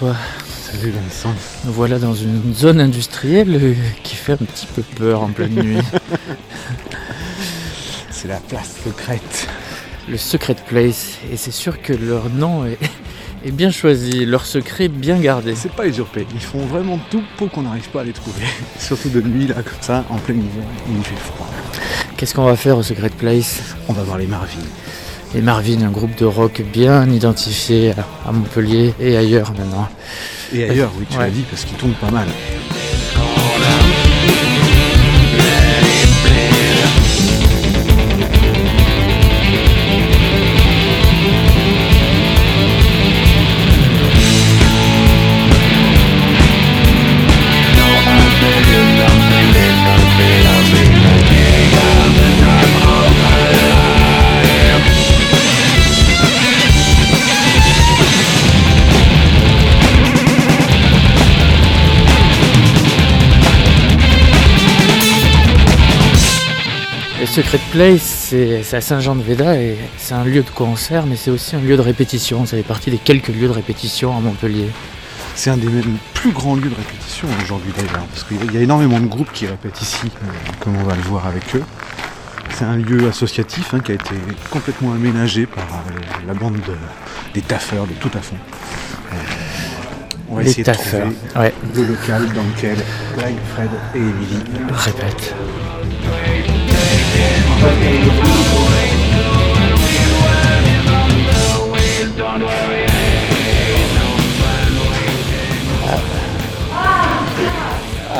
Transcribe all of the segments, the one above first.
François. Salut Vincent. Nous voilà dans une zone industrielle qui fait un petit peu peur en pleine nuit. C'est la place secrète. Le Secret Place. Et c'est sûr que leur nom est, est bien choisi, leur secret bien gardé. C'est pas usurpé. Ils font vraiment tout pour qu'on n'arrive pas à les trouver. Surtout de nuit, là, comme ça, en plein hiver, il fait froid. Qu'est-ce qu'on va faire au Secret Place? On va voir les Marvin. Et Marvin, un groupe de rock bien identifié à- Montpellier et ailleurs maintenant. Et ailleurs, oui, tu Ouais. l'as dit, parce qu'ils tournent pas mal. Secret Place, c'est à Saint-Jean-de-Véda et c'est un lieu de concert, mais c'est aussi un lieu de répétition. Ça fait partie des quelques lieux de répétition à Montpellier. C'est un des plus grands lieux de répétition aujourd'hui d'ailleurs, parce qu'il y a- énormément de groupes qui répètent ici, euh, comme on va le voir avec eux. C'est un lieu associatif hein, qui a été complètement aménagé par euh, la bande de- des taffeurs de tout à fond. Euh, on va Les essayer de taffeurs. trouver Ouais, le local dans lequel Greg, Fred et Emily répète.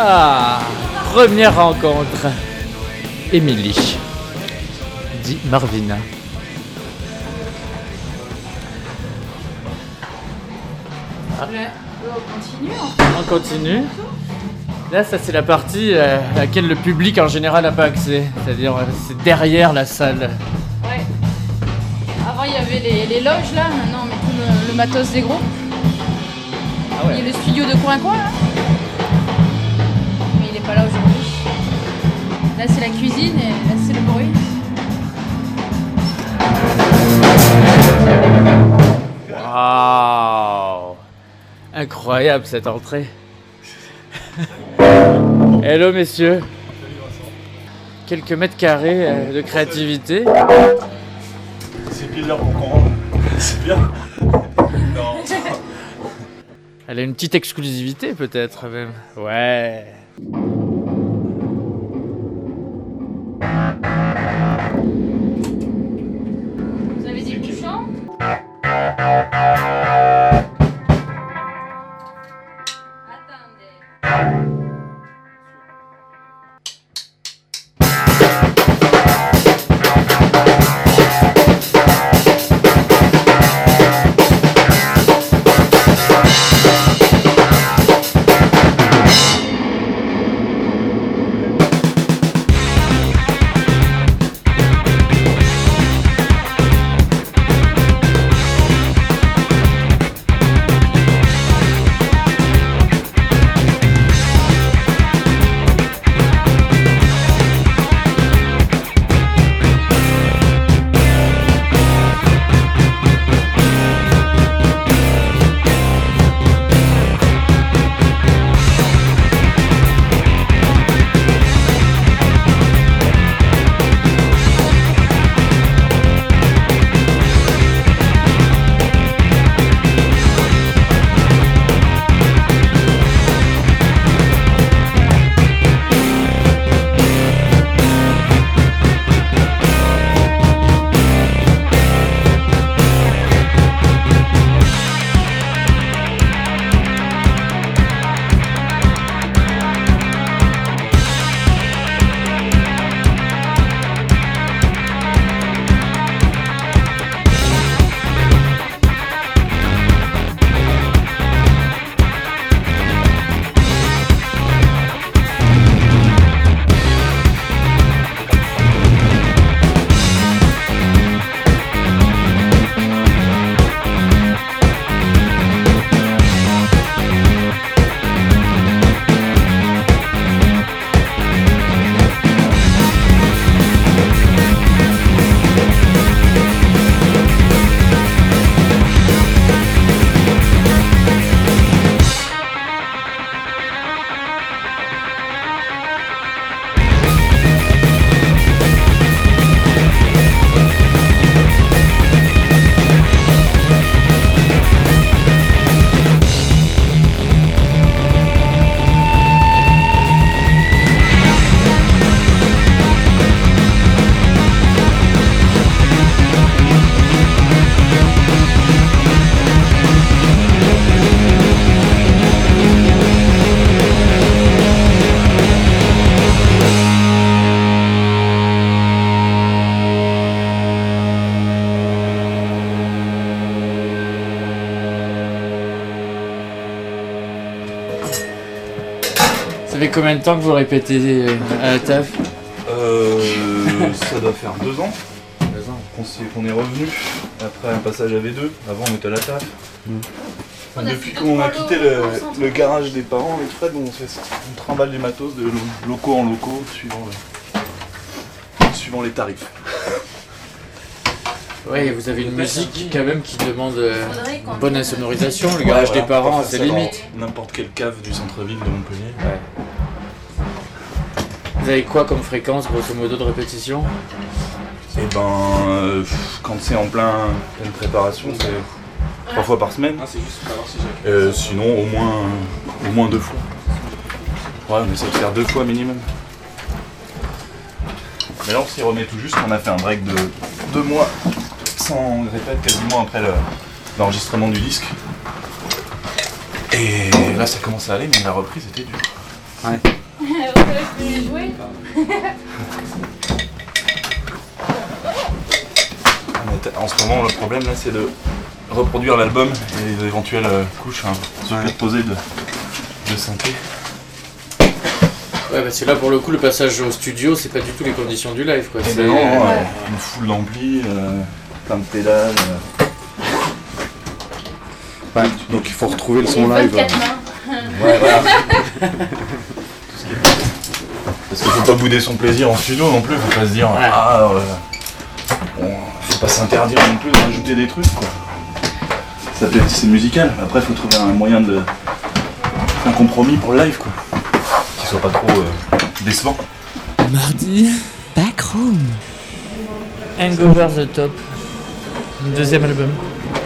Ah, première rencontre. Émilie, dit Marvina. On continue On continue. Là, ça c'est la partie euh, à laquelle le public en général n'a pas accès. C'est-à-dire, euh, c'est derrière la salle. Ouais. Avant il y avait les, les loges là, maintenant on met tout le, le matos des groupes. Ah Il y a le studio de coin coin là. Mais il est pas là aujourd'hui. Là c'est la cuisine et là c'est le bruit. Waouh Incroyable cette entrée. Hello messieurs. Quelques mètres carrés euh, de créativité. C'est bizarre pour qu'on rentre. C'est bien. Non. Elle a une petite exclusivité peut-être même. Ouais. Vous avez dit que combien de temps que vous répétez euh, à la taf Euh, ça doit faire deux ans qu'on est revenu après un passage à V2. Avant, on était à la taf. A Depuis qu'on a quitté le, garage des parents avec Fred, on, fait, on trimballe du matos de lo- locaux en locaux suivant, le- suivant les tarifs. Ouais, vous avez une musique quand même qui demande euh, qu'on- bonne insonorisation. Le garage Ouais, des parents, c'est limite. N'importe quelle cave du centre-ville de Montpellier. Vous avez quoi comme fréquence, grosso modo, de répétition Et ben, euh, quand c'est en plein, pleine préparation, c'est trois fois par semaine. Euh, sinon, au moins, au moins deux fois. Ouais, on essaie de faire deux fois minimum. Mais là, on s'y remet tout juste. On a fait un break de deux mois sans répète, quasiment après le- l'enregistrement du disque. Et là, ça commence à aller, mais la reprise était dure. Ouais, jouer. En ce moment, le problème là, c'est de reproduire l'album et les éventuelles euh, couches hein, superposées de, de synthé. Ouais, parce que là, pour le coup, le passage au studio, c'est pas du tout les conditions du live, quoi. Et C'est- ben non, Ouais. euh, une foule d'amplis, euh, plein de pédales. euh. Ouais, donc il faut retrouver le son live. 24 euh, mains. Ouais, voilà. Parce qu'il faut pas bouder son plaisir en studio non plus, faut pas se dire Ouais. ah euh, bon, faut pas s'interdire non plus de rajouter des trucs quoi. Ça peut être c'est musical, après faut trouver un moyen de un compromis pour le live quoi. Qui soit pas trop euh, décevant. Mardi, Backroom. Hangover the Top. Deuxième album.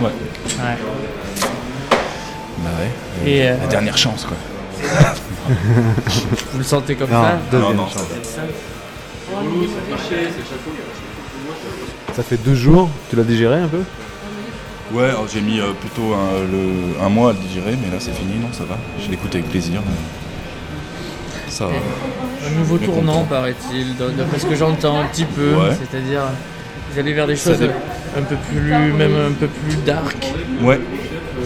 Ouais. Ouais. Bah ouais. Et euh, La dernière chance quoi. Vous le sentez comme Non, ça deuxième non, chance. Ça fait deux jours, tu l'as digéré un peu Ouais, alors j'ai mis euh, plutôt un, le- un mois à le digérer, mais là c'est fini, non ça va. Je l'écoute avec plaisir. mais Ça va. Un nouveau tournant, paraît-il, d'après ce que j'entends un petit peu. Ouais. C'est-à-dire, vous allez vers des choses dé- un peu plus, même un peu plus dark. Ouais,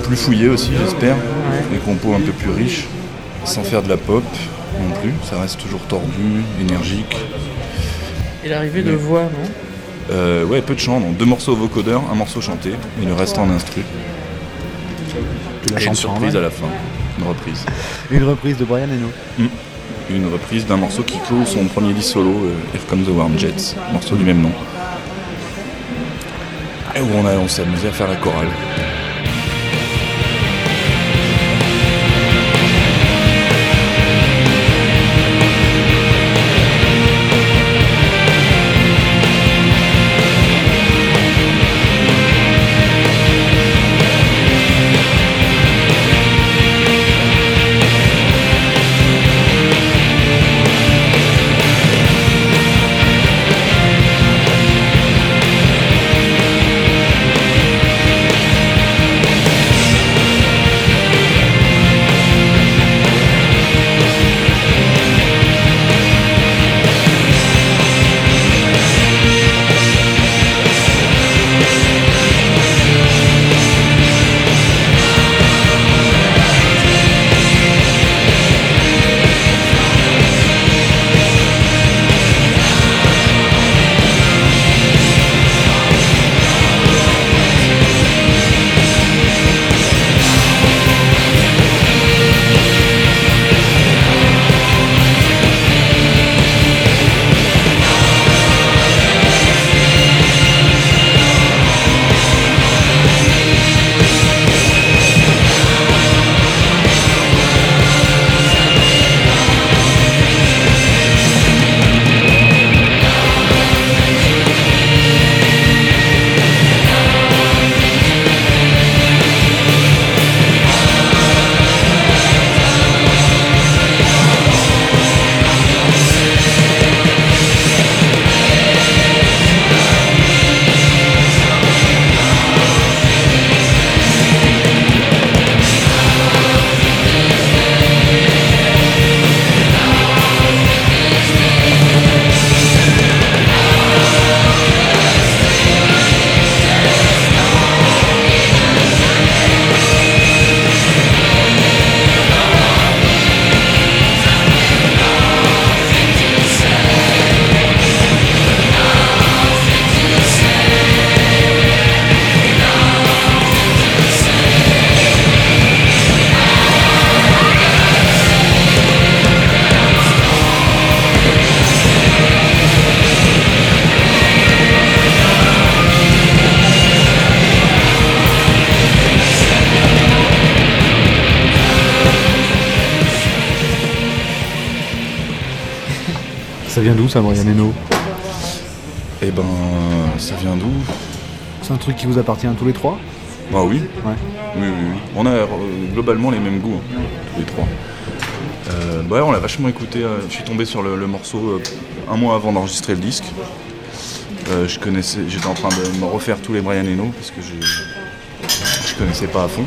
plus fouillé aussi, j'espère. Ouais. Des compos un peu plus riches, sans faire de la pop non plus. Ça reste toujours tordu, énergique. Et l'arrivée de voix, non? Euh, ouais, peu de chants, donc deux morceaux vocodeurs, un morceau chanté, et le reste en instru. Tu la Et une surprise à la fin, une reprise. Une reprise de Brian Eno. Une reprise d'un morceau qui clôt son premier disque solo, euh, Here Comes the Warm Jets, morceau du même nom. Et où on, a- on s'est amusé à faire la chorale. D'où ça, Brian Eno Eh ben, ça vient d'où? C'est un truc qui vous appartient à tous les trois? Bah oui. Ouais. Oui, oui, oui. On a euh, globalement les mêmes goûts, hein, tous les trois. Euh, bah ouais, on l'a vachement écouté. euh, je suis tombé sur le, le morceau euh, un mois avant d'enregistrer le disque. Euh, je connaissais, j'étais en train de me refaire tous les Brian Eno parce que je, je connaissais pas à fond.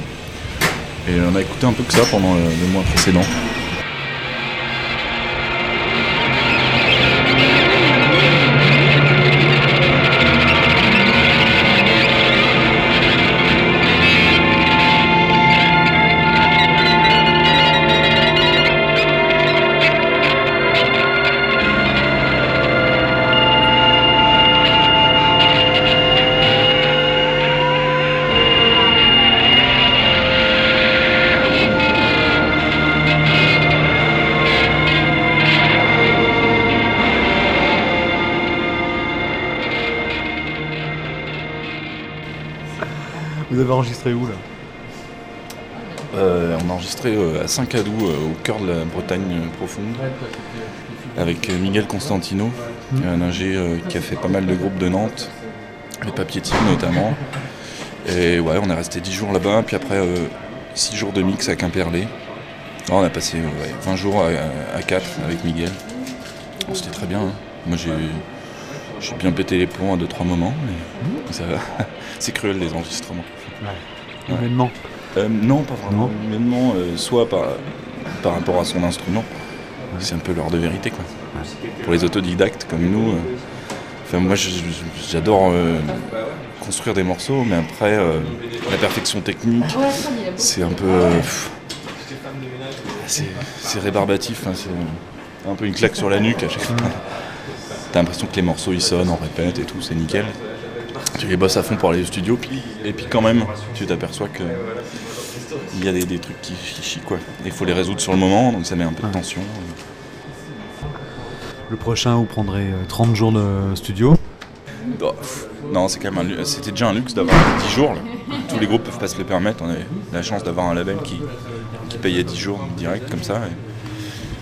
Et on a écouté un peu que ça pendant le, le mois précédent. Enregistré où là Euh, on a enregistré euh, à Saint-Cadou, euh, au cœur de la Bretagne profonde, avec Miguel Constantino, un ingé euh, qui a fait pas mal de groupes de Nantes, les Papiers notamment. Et ouais, on est resté 10 jours là-bas, puis après 6 jours de mix à Quimperlé. On a passé ouais, 20 jours à, à 4 avec Miguel. Bon, C'était très bien. hein. Moi j'ai j'ai bien pété les plombs à 2-3 moments, mais ça va. C'est cruel les enregistrements. Humainement. Euh, non, pas vraiment. Non. Humainement, euh, soit par, par rapport à son instrument. C'est un peu l'heure de vérité, quoi. Pour les autodidactes comme nous. euh, Enfin, moi, j'adore euh, construire des morceaux, mais après, euh, la perfection technique, c'est un peu. euh, c'est rébarbatif. hein, c'est un peu une claque sur la nuque à chaque fois. T'as l'impression que les morceaux ils sonnent, on répète et tout, c'est nickel. Tu les bosses à fond pour aller au studio, puis, et puis quand même, tu t'aperçois que il y a des, des trucs qui, qui chient quoi. Il faut les résoudre sur le moment, donc ça met un peu de tension. Le prochain, vous prendrez euh, 30 jours de studio? Oh, pff, non, c'est quand même c'était déjà un luxe d'avoir 10 jours. là. Tous les groupes peuvent pas se le permettre. On avait la chance d'avoir un label qui, qui payait 10 jours direct comme ça. et-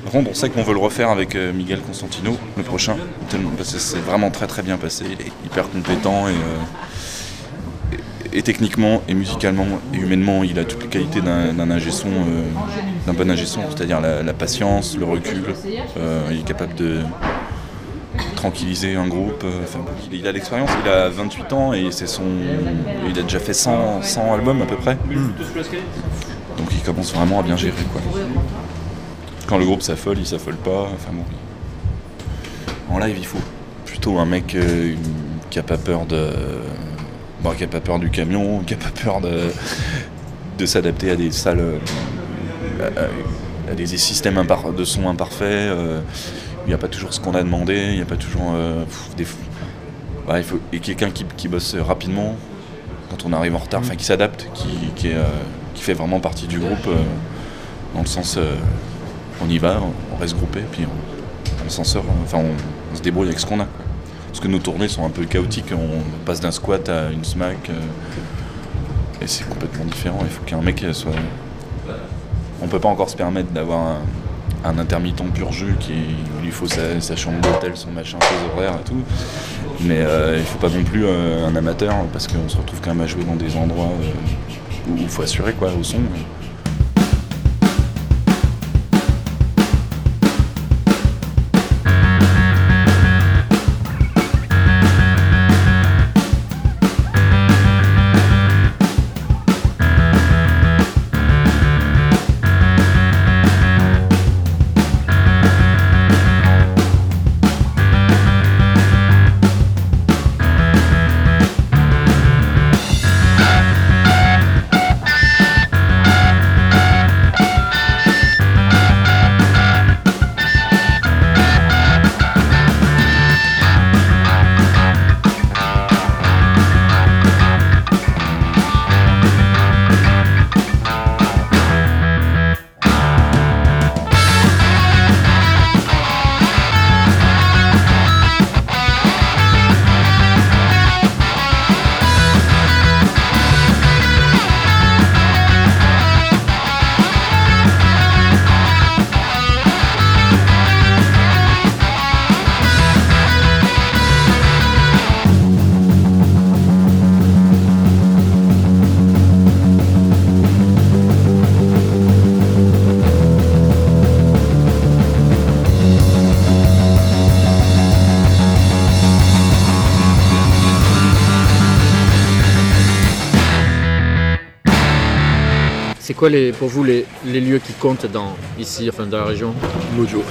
Par contre, on sait qu'on veut le refaire avec euh, Miguel Constantino le prochain, tellement- parce que c'est vraiment très très bien passé. Il est hyper compétent et, euh, et, et techniquement et musicalement et humainement, il a toutes les qualités d'un d'un ingé son, euh, d'un bon ingé son, c'est-à-dire la, la patience, le recul. euh, il est capable de tranquilliser un groupe. enfin, il, il a l'expérience, il a 28 ans et c'est son, il a déjà fait 100, 100 albums à peu près. Donc il commence vraiment à bien gérer quoi. Quand le groupe s'affole, il s'affole pas. Enfin En live, il faut plutôt un mec euh, qui a pas peur de, bon, qui a pas peur du camion, qui a pas peur de, de s'adapter à des salles, euh, à, des systèmes de son imparfaits. euh, il n'y a pas toujours ce qu'on a demandé, il n'y a pas toujours des. Il faut et quelqu'un qui, qui bosse rapidement quand on arrive en retard, enfin qui s'adapte, qui, qui, fait vraiment partie du groupe dans le sens on y va, on reste groupé, puis on, on s'en sort, enfin on, se débrouille avec ce qu'on a. Parce que nos tournées sont un peu chaotiques, on passe d'un squat à une smack, euh, et c'est complètement différent. Il faut qu'un mec soit. On peut pas encore se permettre d'avoir un, intermittent pur jus qui lui faut sa, chambre d'hôtel, son machin, ses horaires et tout. Mais euh, il faut pas non plus euh, un amateur parce qu'on se retrouve quand même à jouer dans des endroits euh, où il faut assurer quoi au son. Quoi les, pour vous les, les lieux qui comptent dans, ici, enfin dans la région? Mojo.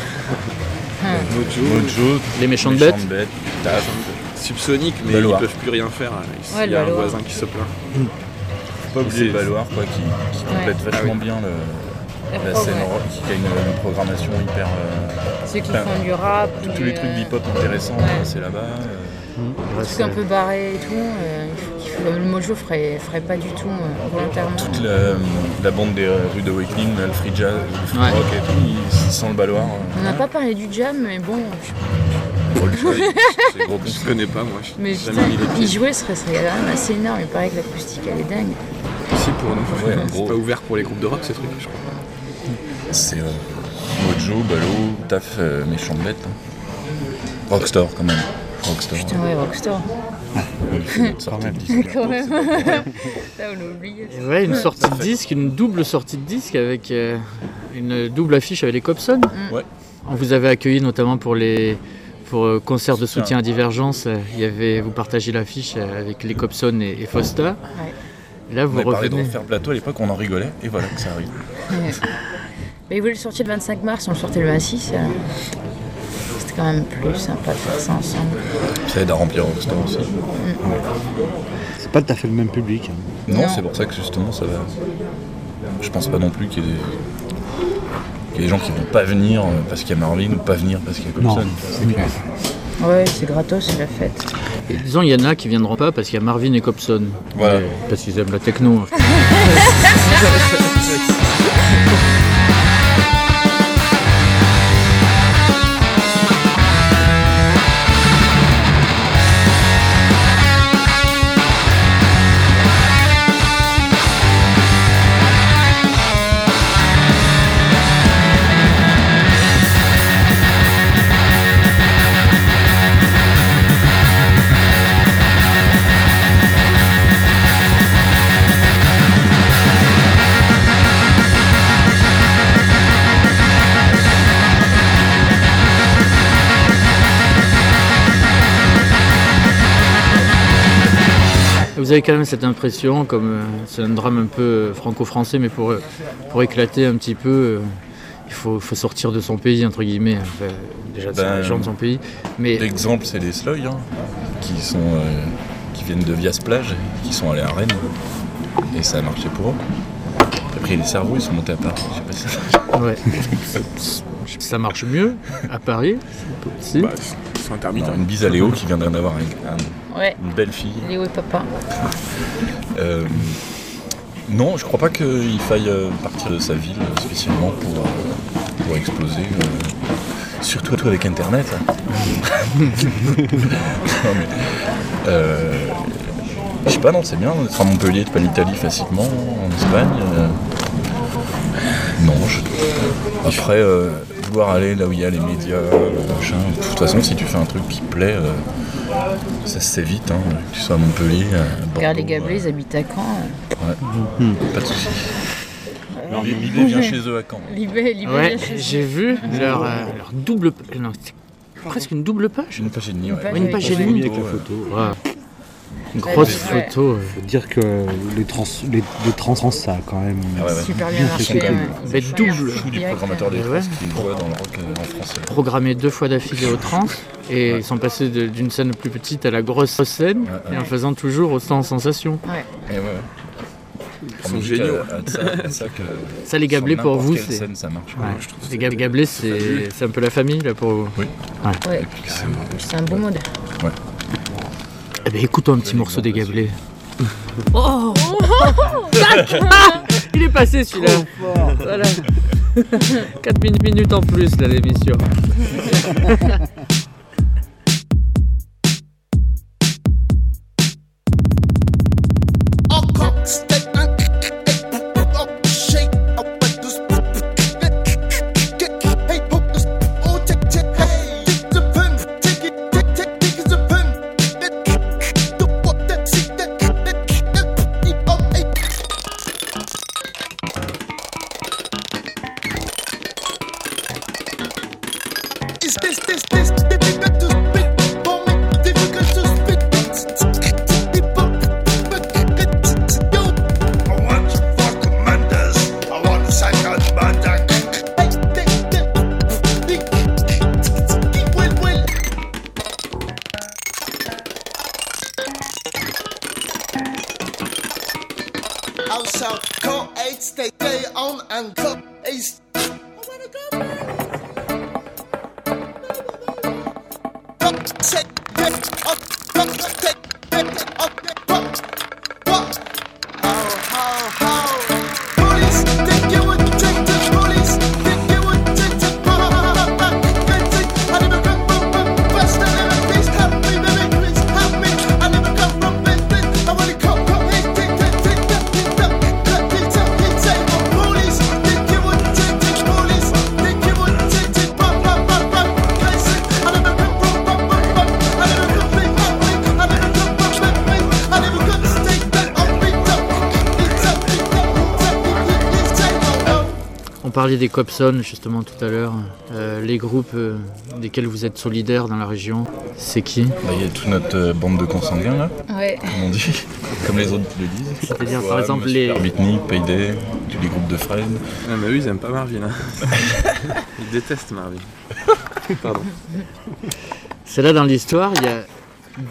Ah. Mojo. Mojo, Les méchantes Méchante bêtes? Bête, Taf. Subsonic, mais Baloir. ils peuvent plus rien faire. Ici, Ouais, il y a un Baloir. voisin qui se plaint. Pas oublier Valoir quoi, qui, qui complète Ouais. vachement Ah oui. bien le, La scène ouais. rock, qui a une, une programmation hyper. euh, Ceux qui font du rap. tous- les trucs euh, bebop intéressants, ouais. c'est là-bas. euh, Trucs c'est- un peu barrés et tout. euh, le Mojo ferait, ferait pas du tout euh, volontairement. toute la, la bande des euh, rues d'Awakening, le free jazz, le free Ouais. rock et tout, ils, sentent le Valoir. On n'a pas parlé du jam, mais bon. je- bon. Je connais pas, moi. je- Mais putain, y jouer serait, serait quand même assez énorme. Il paraît que l'acoustique elle est dingue. Si, pour nous. Ouais, c'est gros. pas ouvert pour les groupes de rock, ces trucs, je crois. C'est euh, Mojo, Balo, Taf, euh, méchante bête. hein. Rockstar quand même. Rockstar. Putain, ouais, Rockstar. Quand même. Là, on a oublié. Ouais, une sortie de disque, une double sortie de disque avec euh, une double affiche avec les Cobson. Ouais. On vous avait accueilli notamment pour les pour euh, concerts de Soutien. à Divergence. euh, Il y avait vous partagez l'affiche euh, avec les Cobson et, et Foster. Là, On vous avait parlé de revenez. refaire plateau à l'époque, on en rigolait, et voilà que ça arrive. Mais ils voulaient le sortir le 25 mars, on le sortait le 26. Quand même plus sympa de faire ça ensemble. Ça aide à remplir Rockstar aussi. C'est pas tout à fait le même public. hein. Non, Non. c'est pour ça que justement ça va. Je pense pas non plus qu'il y ait des, y gens qui vont pas venir euh, parce qu'il y a Marvin ou pas venir parce qu'il y a c'est clair. Ouais, c'est gratos, c'est la fête. Et disons, il y en a qui viendront pas parce qu'il y a Marvin et Cobson. Voilà. Mais- Parce qu'ils aiment la techno. hein. Vous avez quand même cette impression, comme euh, c'est un drame un peu euh, franco-français, mais pour, euh, pour éclater un petit peu, il faut, faut sortir de son pays, entre guillemets. Enfin, déjà, c'est Ben, les gens de son pays. Mais L'exemple, c'est les Sloy, hein, qui, sont, euh, qui viennent de Vias Plage, qui sont allés à Rennes, et ça a marché pour eux. Après, les cerveaux, ils sont montés à Paris. Je sais pas si ça- ouais, ça marche mieux à Paris. Si. Bah, c'est intermittent. Non, une bise à Léo qui viendrait d'avoir un- un- Ouais, une belle fille. Léo et papa. Euh, non, je crois pas qu'il faille euh, partir de sa ville spécialement pour, euh, pour exploser. surtout avec Internet. Non, mais, euh, je sais pas, non, c'est bien d'être à Montpellier, de pas l'Italie facilement, en Espagne. euh, non, je... après, euh, vouloir aller là où il y a les médias, le machin. De toute façon, si tu fais un truc qui plaît, euh, ça se sait vite, hein, que tu sois à Montpellier, à Bordeaux. Regarde les euh, Gablés, ils habitent à Caen. euh. Ouais. Pas de soucis. L'idée vient chez eux à Caen. Libé, Libé, Ouais, j'ai vu leur, euh, leur double. Non, c'est presque une double page. Une page et demie, ouais. page Ouais, une page et demie. avec la Ouais. photo. Ouais. Une grosse Ouais. photo. euh. Faut dire que les trans, les, les trans, ça a quand même. Ah ouais, ouais. Super bien Bien marché. ouais. un double. Chou du programmateur des Ouais. trans qui voit dans le rock euh, en français. Programmé deux fois d'affilée au trans et ils sont passés d'une scène plus petite à la grosse scène Ouais, et en faisant toujours autant sensation. Et ouais, ouais. Ils sont géniaux. à- à ça, les gablés pour vous, c'est. scène, ça marche. Ouais. je trouve Les gablés, c'est c'est un peu la famille là pour vous. Ouais, c'est un beau mode. Eh ben écoutons un petit morceau des gablés. Oh Il est passé celui-là. Voilà. 4 minutes en plus là l'émission. and cup ace. Des Copson justement tout à l'heure. Euh, les groupes euh, desquels vous êtes solidaires dans la région, c'est qui? Bah, Il y a toute notre euh, bande de consanguins là, Ouais. comme on dit, comme les autres le disent. C'est-à-dire par exemple les. Beatnik, Payday, tous les groupes de Fred. Ah, mais eux, ils aiment pas Marvin. Hein. ils détestent Marvin. Pardon. C'est là dans l'histoire, il y a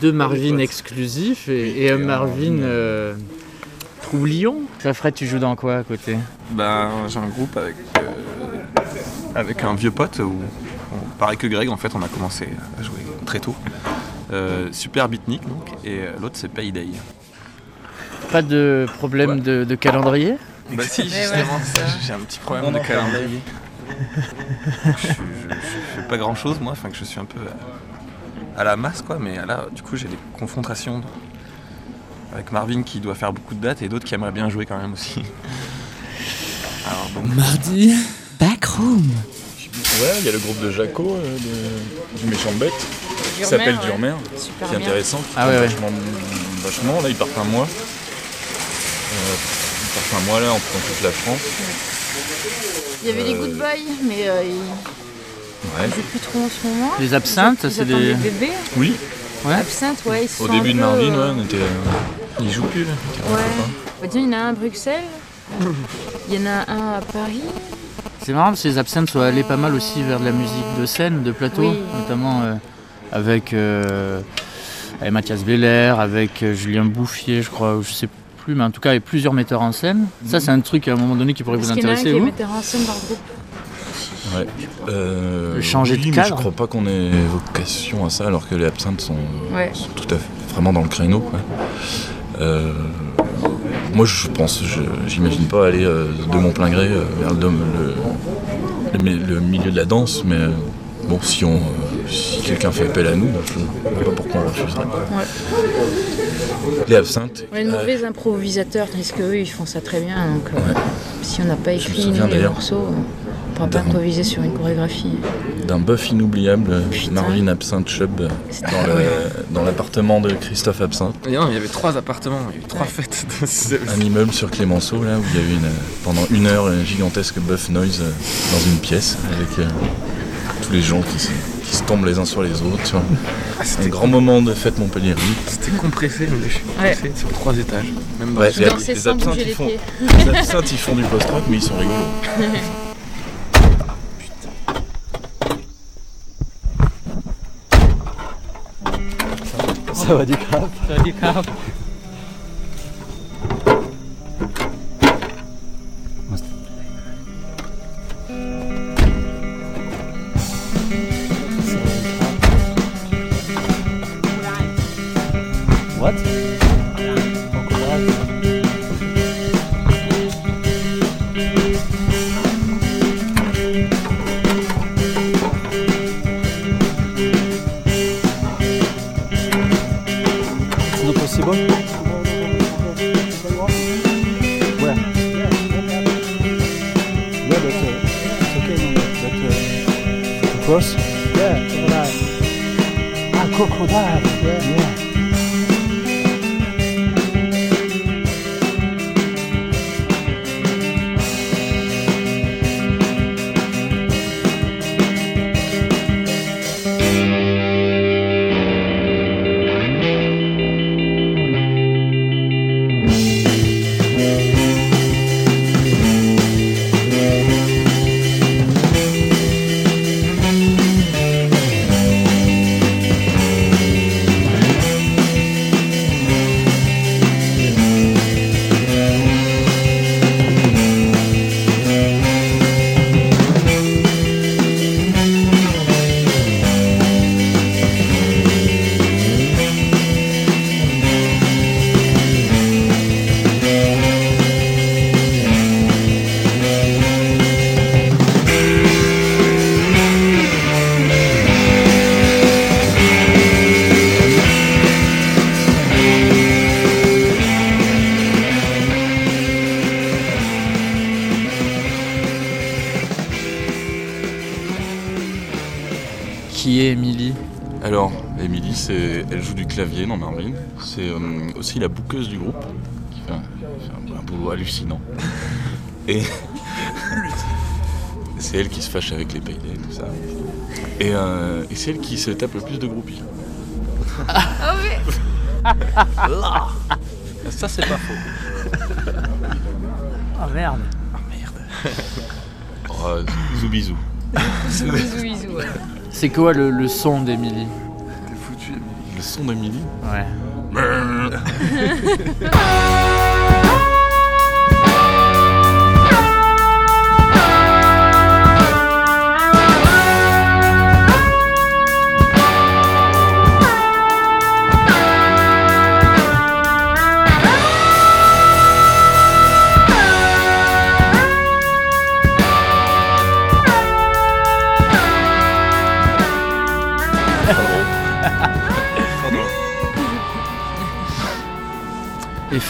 deux Marvin exclusifs et, et un Marvin euh, troublion. Ça Fred, tu joues dans quoi à côté? Ben, j'ai un groupe avec, avec un vieux pote où, on- pareil que Greg, en fait, on a commencé à jouer très tôt. Euh, super beatnik donc, et euh, l'autre c'est Payday. Pas de problème de, de calendrier? Bah si, justement, c'est ça. j'ai un petit problème de calendrier. je, je- je fais pas grand chose moi, enfin que je suis un peu à, à la masse quoi, mais là du coup j'ai des confrontations avec Marvin qui doit faire beaucoup de dates et d'autres qui aimeraient bien jouer quand même aussi. Alors bon, Mardi, Backroom. Ouais, il y a le groupe de Jaco, euh, de- du méchant bête, qui Durmer, s'appelle ouais. Durmer, Super qui est bien. intéressant, qui Ah ouais, ouais. vachement, vachement. Là, ils partent un mois. Euh, ils partent un mois là, en dans toute la France. Il y avait les Euh, Good Boys, mais euh, ils Ouais. ne jouent plus trop en ce moment. Les absinthes, Ils c'est attendent des. les bébés. Oui, Ouais. Absinthe, ouais, ils au sont début un de peu, Marvin, euh, ouais, on était. euh, ils jouent plus là. Ouais. Bah, tiens, il y en a un à Bruxelles. Il y en a un à Paris. C'est marrant parce que les absinthes sont allés pas mal aussi vers de la musique de scène, de plateau, Oui. notamment euh, avec, euh, avec Mathias Beller, avec euh, Julien Bouffier, je crois, ou je sais plus, mais en tout cas avec plusieurs metteurs en scène. Ça, c'est un truc à un moment donné qui pourrait vous qu'il y en a un qui intéresser, est vous metteur en scène dans le groupe. Ouais. Euh, Changer de oui, mais cadre. je crois pas qu'on ait vocation à ça, alors que les absinthes sont, Ouais. sont tout à fait vraiment dans le créneau. Quoi. Euh, moi, je pense, j'imagine pas aller euh, de mon plein gré euh, vers le, dom- le- le mi- le milieu de la danse, mais euh, bon, si, on, euh, si quelqu'un fait appel à nous, je ne vois pas pourquoi on refuserait. Les absinthes. On est de euh, mauvais improvisateurs, tandis qu'eux, ils font ça très bien. Donc, si on n'a pas écrit les morceaux, on ne pourra pas improviser sur une chorégraphie. D'un bœuf inoubliable, euh, Putain. Marvin Absinthe Chub, euh, dans le- dans l'appartement de Christophe Absinthe. il y avait trois appartements, il y a eu trois fêtes. Un immeuble sur Clémenceau, là, où il y avait une, pendant une heure un gigantesque buff noise euh, dans une pièce, avec euh, tous les gens qui se, qui se tombent les uns sur les autres. vois. Un grand moment de fête Montpellier. C'était compressé, mais je suis Ouais. compressé sur trois étages. Même dans Ouais, le les- les absinthes, ils les font-. Les absinthes, ils font du post-rock, mais ils sont rigolos. tchau tchau c'est, elle joue du clavier dans Marvin. C'est euh, aussi la bouqueuse du groupe, qui fait un, fait un- un boulot hallucinant. Et c'est elle qui se fâche avec les paydays et tout ça. Et, euh, et c'est elle qui se tape le plus de groupies. Ah oui Ça, c'est pas faux. Ah merde. Oh, zoubizou. Bisous, bisous, ouais. C'est quoi le, le son d'Emilie T'es foutu, Émilie. Le son d'Amélie. Ouais.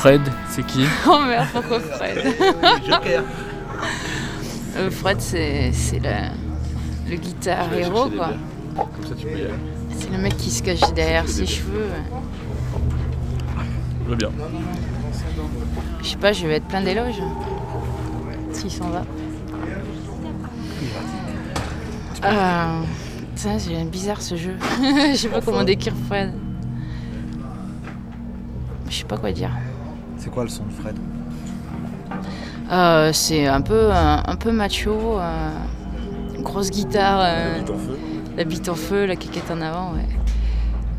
Fred, c'est qui? Oh merde, pourquoi Fred? Euh, Fred, c'est c'est le, le guitare héros, quoi. Comme ça, tu peux y aller. C'est le mec qui se cache derrière ses cheveux. Très bien. Je sais pas, je vais être plein d'éloges. S'il s'en va. Euh, ça, c'est bizarre ce jeu. Je sais pas comment décrire Fred. Je sais pas quoi dire. C'est quoi le son de Fred? Euh, c'est un peu, un, un peu macho. euh, une grosse guitare. euh, la bite en feu, la quéquette en avant, ouais.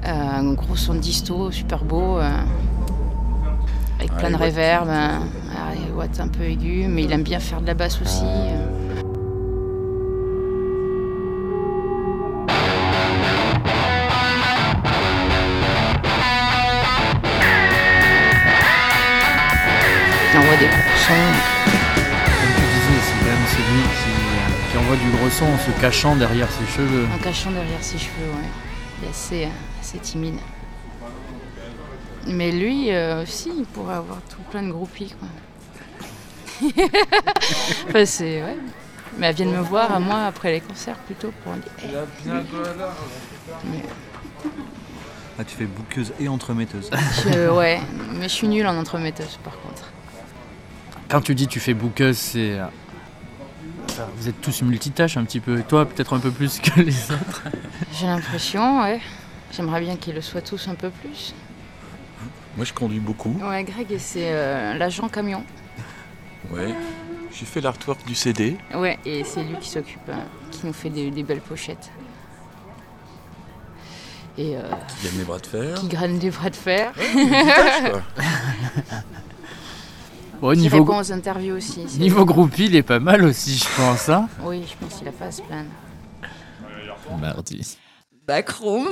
Euh, un gros son de disto, super beau. euh, avec plein de reverb. euh, ah, un peu aigus, mais il aime bien faire de la basse aussi. Comme tu disais, c'est quand même celui qui, qui envoie du gros son en se cachant derrière ses cheveux. En cachant derrière ses cheveux, ouais. Il est assez, euh, assez timide. Mais lui euh, aussi, il pourrait avoir tout plein de groupies, quoi. enfin, c'est... Ouais. Mais elle vient de me voir à moi après les concerts plutôt pour dire... Mais Ah, tu fais bouqueuse et entremetteuse. je- ouais, mais je suis nulle en entremetteuse par contre. Quand tu dis tu fais bouqueuse, c'est. euh, Vous êtes tous multitâches un petit peu. Toi, peut-être un peu plus que les autres. J'ai l'impression, ouais. J'aimerais bien qu'ils le soient tous un peu plus. Moi, je conduis beaucoup. Ouais, Greg, c'est euh, l'agent camion. Ouais. J'ai fait l'artwork du CD. Ouais, et c'est lui qui s'occupe, euh, qui nous fait des, des belles pochettes. Et euh, Qui gagne mes bras de fer. qui graine des bras de fer. Bon, Qui niveau, répond aux interviews aussi. niveau groupie, il est pas mal aussi, je pense. Hein Oui, je pense qu'il a pas à se plaindre. Mardi. Backroom.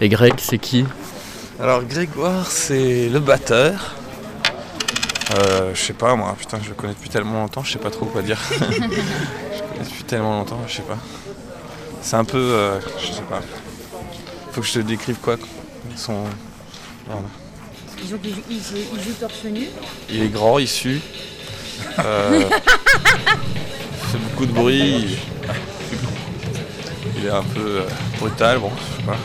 Et Greg, c'est qui? Alors Grégoire, c'est le batteur. Euh, je sais pas moi, putain, je le connais depuis tellement longtemps, je sais pas trop quoi dire. je le connais depuis tellement longtemps, je sais pas. C'est un peu, euh, je sais pas. Faut que je te décrive quoi Son, voilà. Ils, ont, ils, jouent torse nu. Il est grand, il sue. Euh, il fait beaucoup de bruit. Il, est un peu euh, brutal, bon, je sais pas.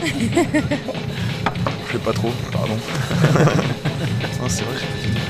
Je sais pas trop, pardon. non, c'est vrai, j'ai pas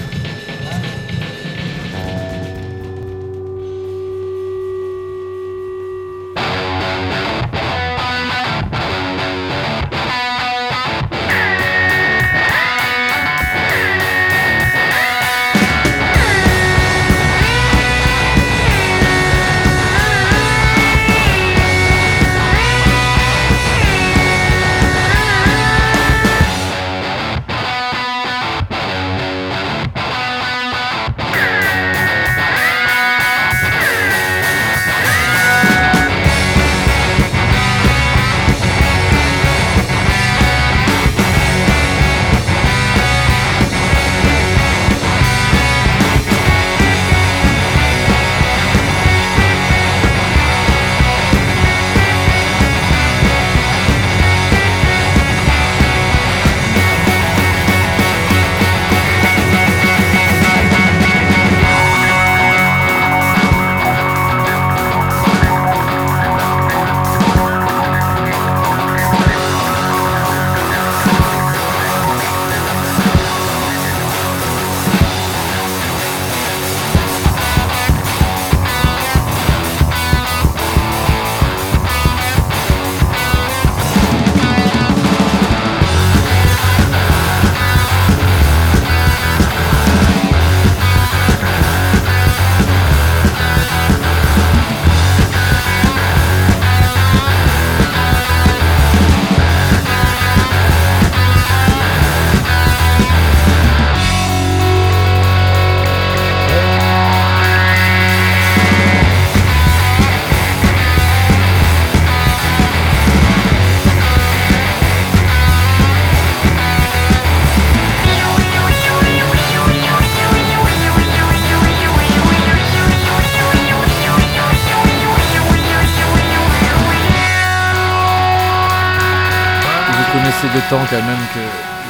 de temps quand même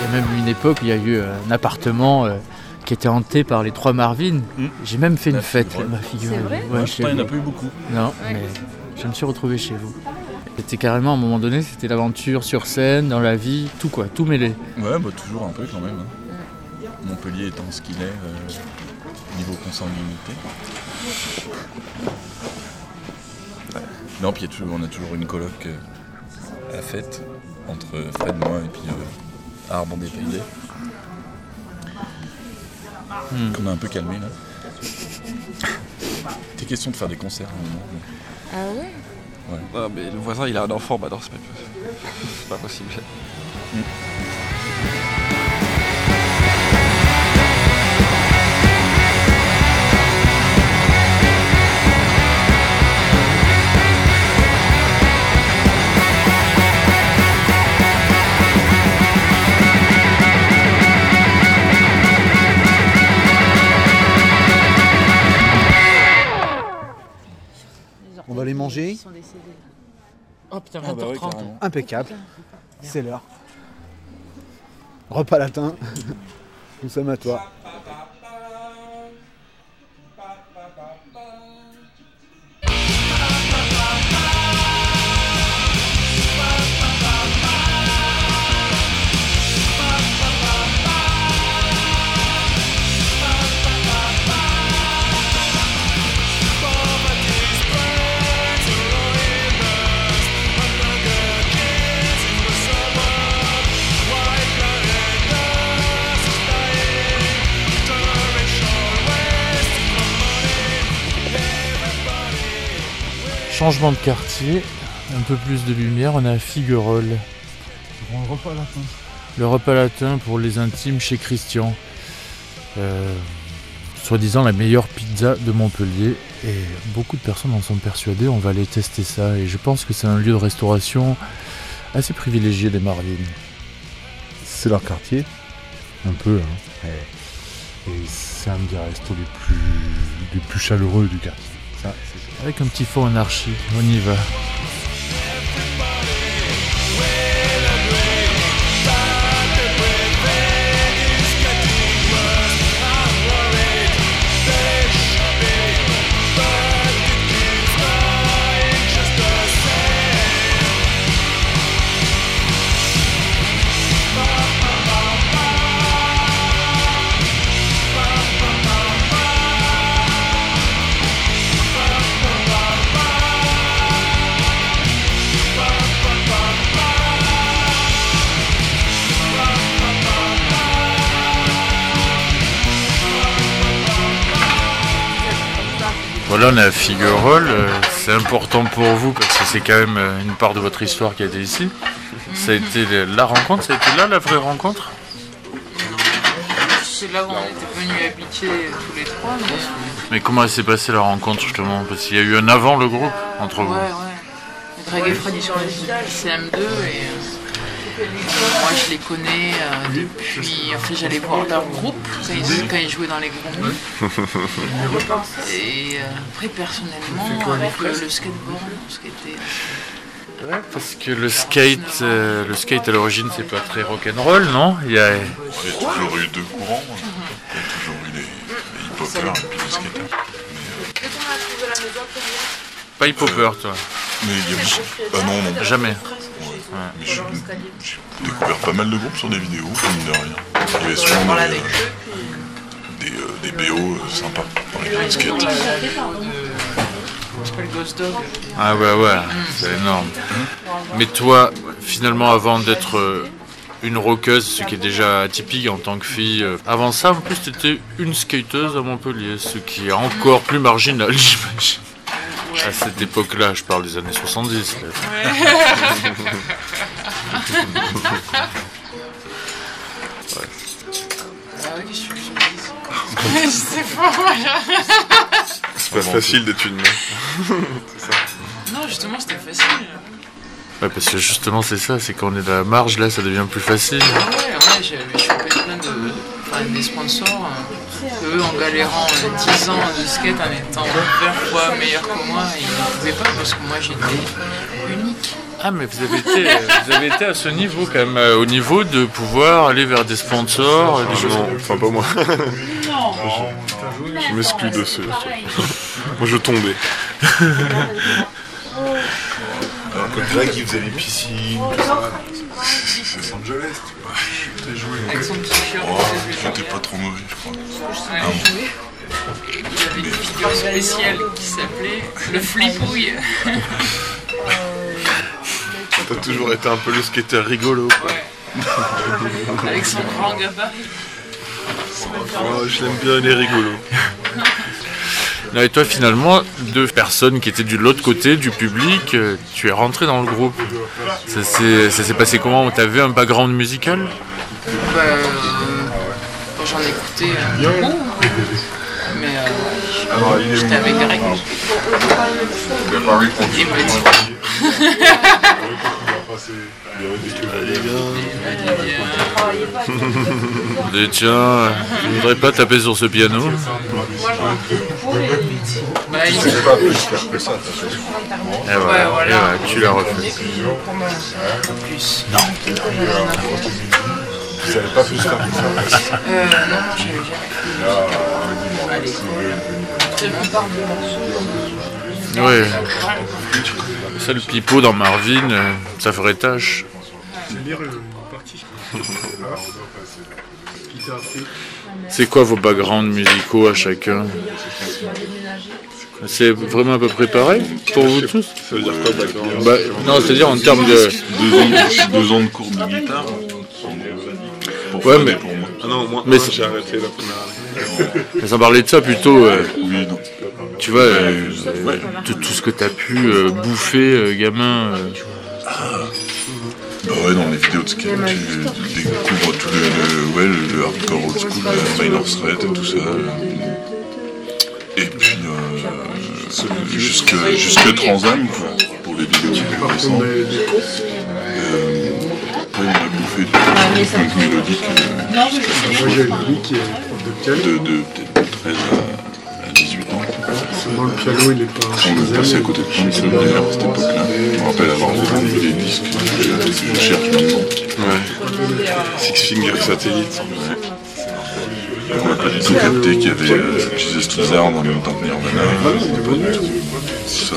y a même une époque, il y a eu un appartement euh, qui était hanté par les trois Marvin. Mm. J'ai même fait La une fête, ma figure. C'est vrai Ouais, Ouais, chez pourtant, il n'y en a pas eu beaucoup. Non, mais je me suis retrouvé chez vous. C'était carrément à un moment donné, c'était l'aventure sur scène, dans la vie, tout quoi, tout mêlé. Ouais, bah toujours un peu quand même. hein. Montpellier étant ce qu'il est, euh, niveau consanguinité. Ouais. Non, puis on a toujours une coloc euh, à fête entre Fred, moi et puis euh, des Pays Hmm. Qu'on a un peu calmé là. T'es question de faire des concerts à un moment. mais- Ah ouais Non, mais le voisin, il a un enfant, bah non, c'est pas, c'est pas possible. On les manger. Ils sont décédés. Oh putain, Ah bah carrément. Impeccable. C'est l'heure. Repas latin. Nous sommes à toi. Changement de quartier, un peu plus de lumière, on est à Figuerolles. Grand repas latin. Le repas latin pour les intimes chez Christian. Euh, Soi-disant la meilleure pizza de Montpellier. Et beaucoup de personnes en sont persuadées, on va aller tester ça. Et je pense que c'est un lieu de restauration assez privilégié des Marvines. C'est leur quartier. Un peu. Hein. Et, et c'est un des restos les plus, les plus chaleureux du quartier. Avec un petit fond anarchie, on y va. À Figuerolles. euh, C'est important pour vous parce que c'est quand même euh, une part de votre histoire qui a été ici. Ça a été le- la rencontre, ça a été là la vraie rencontre? C'est là où on était venus habiter euh, tous les trois. Mais... Mais comment s'est passée la rencontre justement? Parce qu'il y a eu un avant le groupe entre Ouais, vous. ouais. Drag et Fred, ils sont les CM2 et euh, moi je les connais euh, depuis. En fait, j'allais voir leur groupe quand ils, quand ils jouaient dans les groupes. Et euh, après, personnellement, avec le, le skateboard, skatait. Parce que le skate, euh, le skate à l'origine c'est pas très rock'n'roll, non? Il y a Il y a toujours eu deux courants. Il y a toujours eu les, les hip-hoppers et puis les skateurs. pas hip-hopper toi, Mais il y a aussi... Ah non, non. jamais. Mais j'ai j'ai découvert pas mal de groupes sur des vidéos, mine de rien. Il y avait souvent des, euh, des, euh, des BO euh, sympas dans les skate. Ah ouais ouais, c'est énorme. Mais toi, finalement avant d'être une rockeuse, ce qui est déjà atypique en tant que fille, avant ça en plus tu étais une skateuse à Montpellier, ce qui est encore plus marginal j'imagine. À cette époque-là, je parle des années 70. là. Ah oui, qu'est-ce que tu veux que je dise C'est pas C'est pas facile d'être une meuf. Non, justement, c'était facile. Ouais, parce que justement c'est ça, c'est quand on est à la marge, là ça devient plus facile. Ouais, ouais, j'avais chopé plein de. Enfin, des sponsors. euh, eux, en galérant euh, 10 ans de skate, en étant 20 fois meilleurs que moi, ils ne pouvaient pas parce que moi j'étais unique. Ah, mais vous avez été, vous avez été à ce niveau quand même, euh, au niveau de pouvoir aller vers des sponsors, des choses. Non, enfin pas moi. je je m'exclus de ce. moi je tombais. Alors que Greg il faisait les piscines, tout ça. C'est Los Angeles, tu vois. T'as joué. Avec son petit shirt, Oh, j'étais pas trop mauvais, je crois. Ouais, Ah bon. Il avait une figure spéciale qui s'appelait le flipouille. T'as toujours été un peu le skater rigolo. quoi. Avec son grand gabarit. Oh, je l'aime bien, il est rigolo. Non, et toi, finalement, deux personnes qui étaient de l'autre côté du public, euh, tu es rentré dans le groupe. Ça s'est passé comment? T'avais un background musical? Bon, j'en ai écouté euh, beaucoup, mais j'étais où avec Greg. Il me dit. Et tiens, euh, je voudrais pas taper sur ce piano. Bah, il C'est pas plus faire que ça, de toute façon. Et voilà, Ouais, et voilà. voilà, tu l'as refait. plus. Vous savez pas plus faire que ça. Euh, non, non, j'avais jamais. À Ouais. Ça, le pipeau dans Marvin, euh, ça ferait tâche. C'est quoi vos backgrounds musicaux à chacun C'est vraiment à peu près pareil pour vous tous Ça veut dire quoi, background bah, Non, c'est-à-dire en termes de. Deux ans, deux ans de cours de guitare. Ouais, mais-. Ah non, moi, Mais j'ai arrêté la première année. Mais sans parler de ça, plutôt, euh, Oui, non. tu vois, euh, euh, tout, tout ce que t'as pu euh, bouffer, euh, gamin. euh, Bah ouais, dans les vidéos de skate, tu découvres tout le, le- ouais, le hardcore old school, euh, Minor Threat et tout ça. Et puis, euh, jusque, jusque Transam, quoi, pour les vidéos plus récentes. Euh, après, on a bouffé le punk mélodique euh, de, de peut-être 13 à, à 18 ans. Seulement le piano, il est pas. On est passé à côté de plein de à cette époque-là. Je me rappelle avoir vendu des disques que je cherche maintenant. Ouais. Six Finger Satellite. On n'a pas du tout capté qu'il y avait euh, Jesus to Zard en même temps que Nirvana. Pas du tout ça.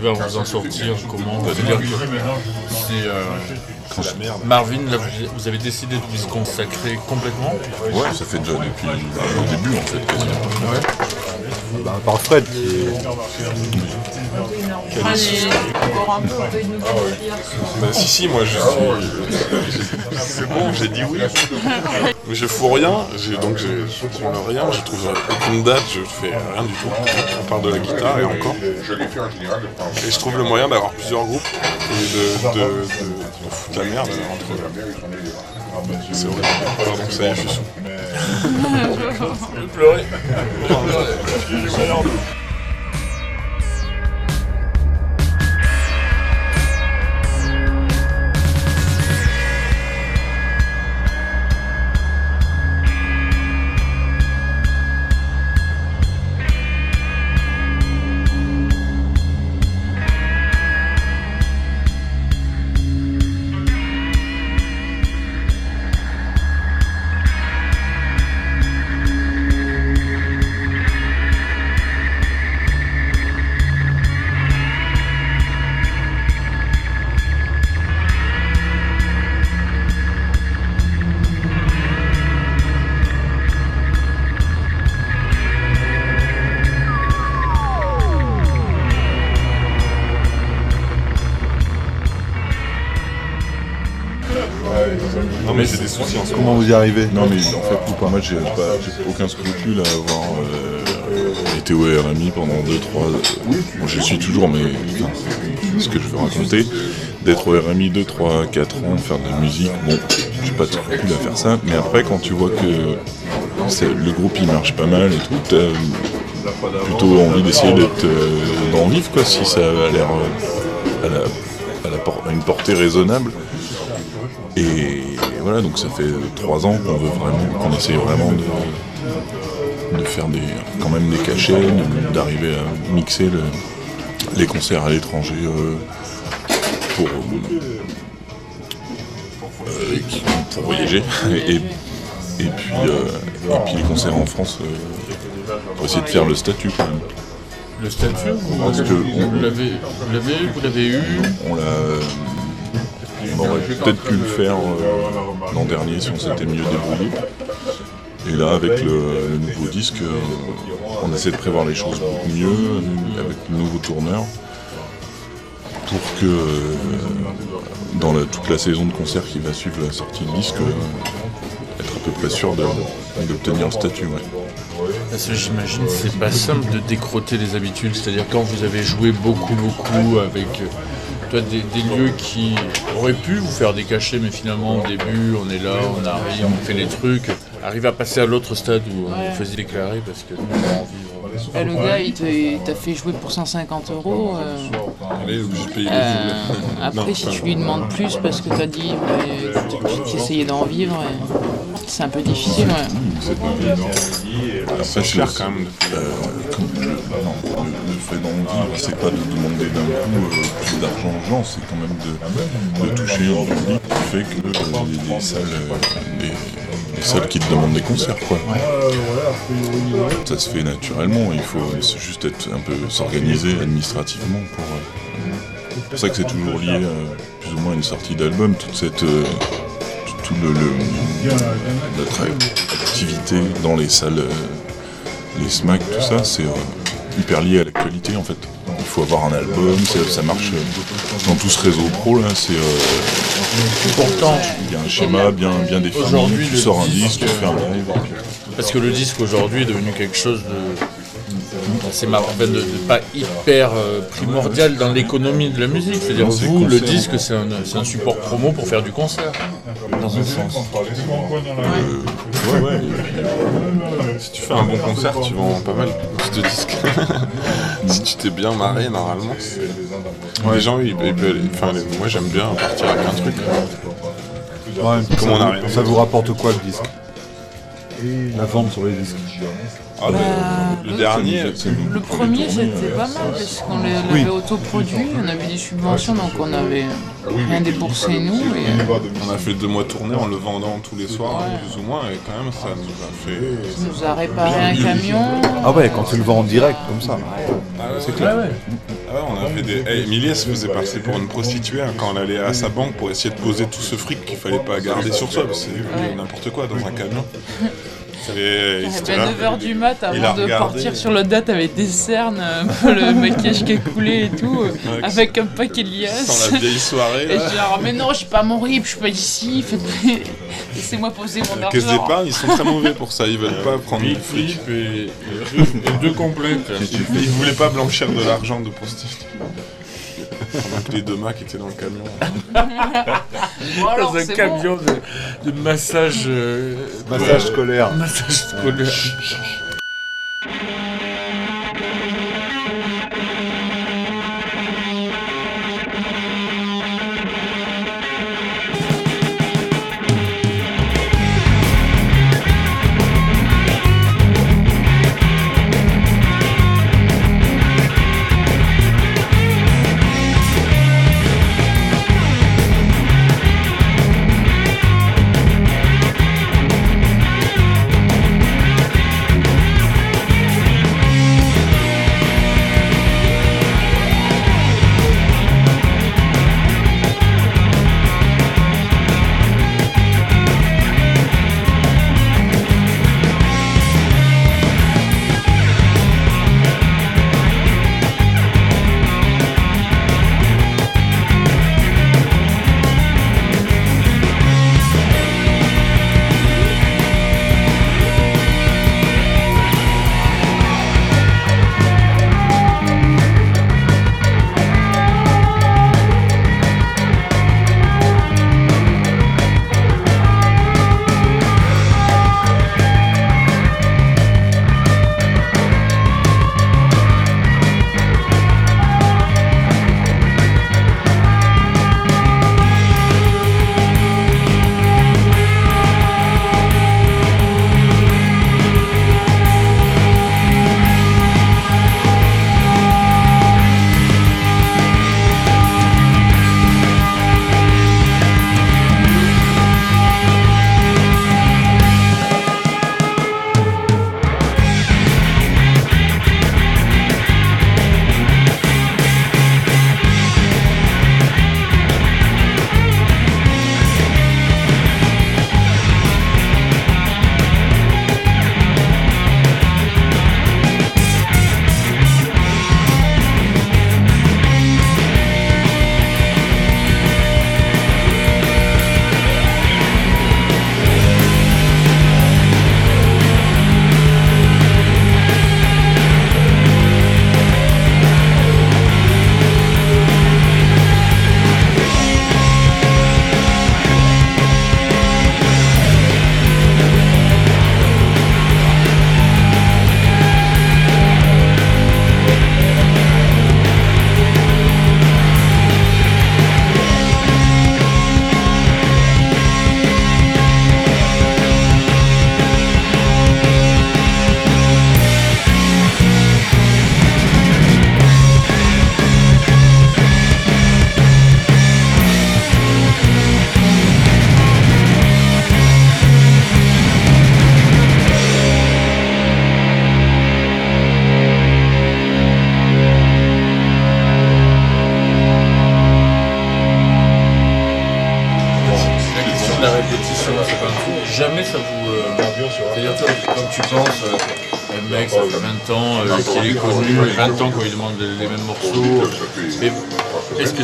vous arrivez à vous en sortir comment C'est-à-dire que c'est. euh, Marvin, là, vous- avez décidé de vous y consacrer complètement Ouais, ça fait déjà depuis bah, le début en fait. quasiment. Bah, à part Fred qui est... Bah, si, si, moi je suis. C'est bon, j'ai dit oui. Mais je fous rien, donc je prends le rien, je trouve aucune date, je fais rien du tout. On parle de la guitare et encore. Et je trouve le moyen d'avoir plusieurs groupes et de, de, de, de foutre la merde entre eux. C'est horrible. Pardon, ça y est, je suis sous. Je vais pleurer. Vous y arrivez? Non mais en fait pour moi j'ai pas aucun scrupule à avoir euh, été au RMI pendant 2-3 moi je suis toujours mais ce que je veux raconter. D'être au RMI 2, 3, 4 ans, faire de la musique, bon j'ai pas de scrupule à faire ça. Mais après quand tu vois que le groupe il marche pas mal et tout t'as plutôt envie d'essayer d'être euh, d'en vivre quoi si ça a l'air euh, à, la, à, la une portée raisonnable donc ça fait trois ans qu'on veut vraiment, qu'on essaye vraiment de, de faire des, quand même des cachets, d'arriver à mixer le- les concerts à l'étranger euh, pour, euh, qui- pour voyager et, et puis, euh, et puis les concerts en France euh, pour essayer de faire le statut quand même. Le statut vous, Parce que vous on- l'avez vous l'avez eu, vous l'avez eu on l'a. On aurait peut-être pu le faire euh, l'an dernier si on s'était mieux débrouillé. Et là, avec le, nouveau disque, euh, on essaie de prévoir les choses beaucoup mieux, avec le nouveau tourneur, pour que euh, dans toute la saison de concert qui va suivre la sortie du disque, euh, être à peu près sûr d'obtenir le statut. ouais. Parce que j'imagine c'est pas simple de décrotter les habitudes, c'est-à-dire quand vous avez joué beaucoup beaucoup avec des lieux qui auraient pu vous faire des cachets, mais finalement au début on est là, on arrive, on fait les trucs, arrive à passer à l'autre stade où on faisait déclarer parce que nous, on a envie. Eh, le gars, il t'a fait jouer pour 150 euros. euh, Allez, euh, après, Non, si tu lui demandes plus parce que t'as dit que tu essayais d'en vivre, c'est un peu difficile. ouais. Après, cher c'est- quand même. euh, comme le, non, le- fait c'est pas de demander d'un coup euh, plus d'argent aux gens, c'est quand même de, de toucher un public qui fait que euh, des salles, euh, des salles qui te demandent des concerts, quoi. Ça se fait naturellement, il faut juste être un peu s'organiser administrativement pour. c'est pour ça que c'est toujours lié euh, plus ou moins à une sortie d'album, toute cette. tout le, le- notre activité dans les salles, les SMAC, tout ça, c'est hyper lié à l'actualité en fait. Il faut avoir un album, ça, marche euh, dans tout ce réseau pro là, c'est. euh, Pourtant, il y a un schéma bien, bien défini. Aujourd'hui, tu le sors un disque, tu fais un live. Parce que le disque aujourd'hui est devenu quelque chose de. C'est marrant, de, de pas hyper euh, primordial dans l'économie de la musique. C'est-à-dire, Non, c'est vous, le disque, c'est un, c'est un support promo pour faire du concert. Dans un sens. Ouais, ouais. Si tu fais un bon concert, tu vends pas mal plus de disques. si tu t'es bien marré, normalement, c'est. Les gens, ils, ils peuvent- enfin, les- moi j'aime bien partir avec un truc. Ouais, Comme ça on a vous- rien. Ça vous rapporte quoi le disque? La vente sur les disques? Ah, Bah, le, le dernier. Le premier c'était pas mal parce qu'on l'avait Oui. autoproduit, on avait des subventions donc on avait rien déboursé nous. Et, On a fait deux mois de tournée en le vendant tous les soirs, plus ou moins, et quand même, ça nous a fait. Ça nous a réparé un camion. Ah ouais, quand tu le vends en direct comme ça. C'est clair. Ah ouais, on a fait des. Eh, Emilia se faisait passer pour une prostituée hein, quand elle allait à sa banque pour essayer de poser tout ce fric qu'il fallait pas garder sur soi, parce que c'est Ouais. n'importe quoi dans un camion. Et il Eh était ben, là. 9h du mat avant de regardé. partir sur le date avec des cernes, un peu le maquillage qui a coulé et tout, euh, Ouais, avec un paquet de liasses. Sans la vieille soirée, Et là. je dis alors, mais non, je suis pas mon rip, je suis pas ici, laissez-moi poser mon La caisse argent. d'épargne, ils sont très mauvais pour ça, ils veulent pas prendre Oui, du fric. flip et, et deux, complètes. Ils, ils voulaient pas blanchir de l'argent de prostituée. Pendant que les deux Macs étaient dans le camion. Bon, alors, Dans un camion de, de massage. euh, Massage scolaire. Massage scolaire.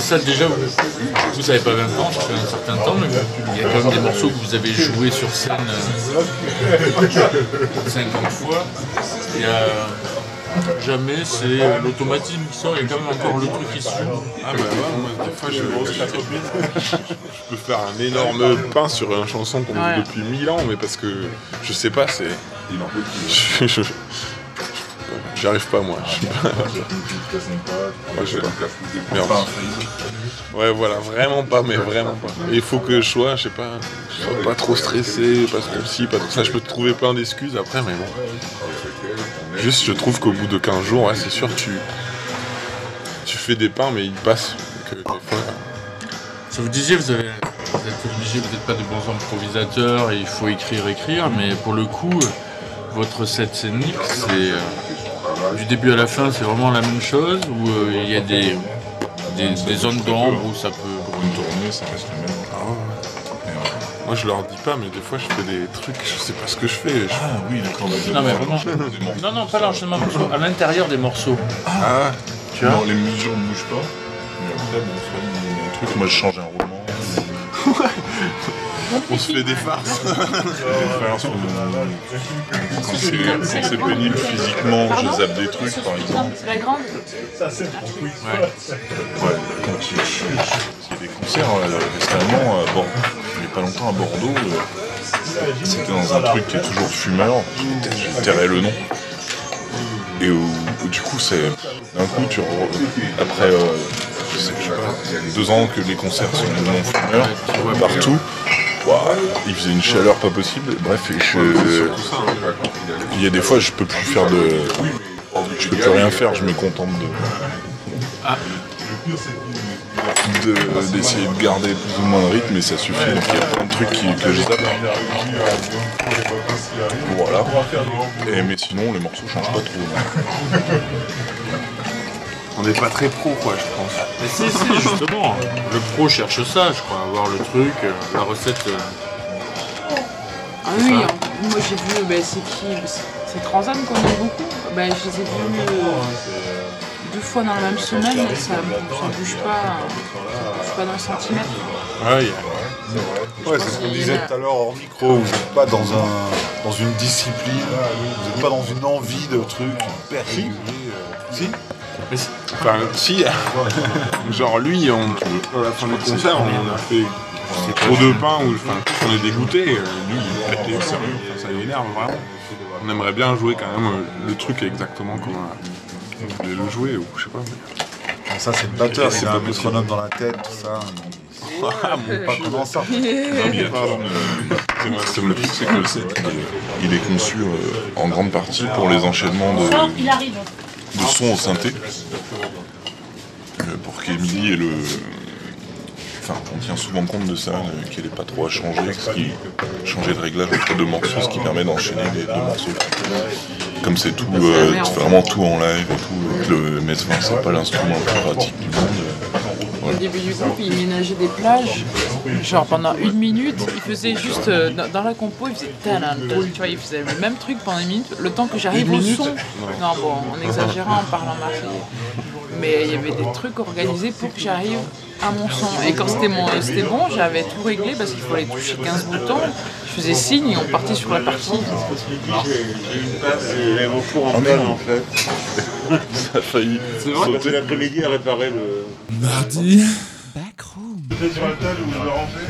Ça, déjà, vous, vous savez pas 20 ans, ça fait un certain temps, mais il y a quand même des morceaux que vous avez joués sur scène euh, 50 fois. Il y a. Jamais c'est euh, l'automatisme qui sort, il y a quand même encore le truc qui se joue. Ah bah ouais, moi des fois je, je peux faire un énorme pain sur une chanson qu'on Ouais. joue depuis 1000 ans, mais parce que je sais pas, c'est. Je, je- J'y arrive pas moi. Je suis pas- Moi, je- Merde. Ouais, voilà, vraiment pas, mais vraiment pas. Et Il faut que je sois, je sais pas, je sois pas trop stressé, pas trop ci, pas trop ça. Je peux te trouver plein d'excuses après, mais bon. Juste, je trouve qu'au bout de 15 jours, ouais, c'est sûr, tu, tu fais des pains, mais ils passent. Que des fois, Ça vous disiez, vous, avez, vous êtes obligé, vous n'êtes pas de bons improvisateurs, et il faut écrire, écrire, mais pour le coup, votre set scénique, c'est euh, du début à la fin, c'est vraiment la même chose, ou euh, il y a des, des, des zones d'ombre où ça peut. Une tournée, ça reste le même. Ah ouais. Moi je leur dis pas, mais des fois je fais des trucs, je sais pas ce que je fais. Je- Ah oui, d'accord. Non, mais vraiment. Non, non, pas l'enchaînement de morceaux, à l'intérieur des morceaux. Ah, Tu vois Non, les mesures ne bougent pas. Mais après, bon, soit il y a un truc, moi je change un roulement. on se fait des farces. Quand c'est quand c'est pénible physiquement, je zappe des trucs par exemple. C'est la grande Ouais. Ouais, quand il il y a des concerts euh, récemment à Bordeaux, il n'y a pas longtemps à Bordeaux, euh, c'était dans un truc qui est toujours fumeur, je tairai le nom. Et où, où du coup, c'est d'un coup, tu re- après euh, je sais, je sais pas, deux ans que les concerts sont non fumeurs partout, il faisait une chaleur pas possible. Bref, je- il y a des fois, je peux plus faire de, je peux plus rien faire, je me contente de de- d'essayer de, garder plus ou moins le rythme et ça suffit. Il y a plein de trucs qui, que je zappe. Voilà. Et, mais sinon, les morceaux changent pas trop. On n'est pas très pro quoi, je pense. Mais si, si, justement, le pro cherche ça, je crois, avoir le truc, euh, la recette. euh, Ah oui, en- moi j'ai vu, bah, c'est qui C'est- Transam qu'on aime beaucoup. Bah, je les ai vus euh, deux fois dans la même semaine, et ça ne bouge pas, ça bouge pas d'un centimètre. Ouais, il y a- Ouais, c'est ce qu'on disait tout à l'heure hors micro, vous n'êtes pas dans, un, dans une discipline, vous n'êtes pas dans une envie de truc hyper régulier. euh. Si Mais si- Enfin, si, genre lui, on, à la fin du concert, on a fait trop de pain, ou enfin, on est dégoûté. euh, Lui, il pète les enfin, ça l'énerve vraiment. On aimerait bien jouer quand même euh, le truc exactement comme on, voulait le jouer, ou je sais pas. Ah, Ça, c'est le batteur, C'est il a un métronome dans la tête, tout ça. Ah, bon, pas comment ça. Mais le truc, c'est que le set, il est, conçu euh, en grande partie pour les enchaînements de, Il arrive. De sons au synthé. Euh, pour qu'Emily ait le. Enfin, on tient souvent compte de ça, euh, qu'elle n'ait pas trop à changer, changer de réglage entre deux morceaux, ce qui permet d'enchaîner les deux morceaux. Comme c'est tout, euh, vraiment tout en live et tout, le MS-20 c'est pas l'instrument le plus pratique du monde. Début du groupe, il ménageait des plages. Genre pendant une minute, il faisait juste euh, dans, dans la compo, il faisait talent, tu vois, il faisait le même truc pendant une minute, le temps que j'arrive Une au son. Non, bon, en exagérant, en parlant marseillais. Mais il y avait des trucs organisés pour que j'arrive à mon son. Et quand c'était mon- c'était bon, j'avais tout réglé parce qu'il fallait toucher 15 boutons. Je faisais signe et on partait sur la partie. L'aéroport en Ah, panne merde. en fait. Ça a failli vrai sauter. l'après-midi à réparer le. Mardi. Backroom. C'était sur la table où je le rangeais.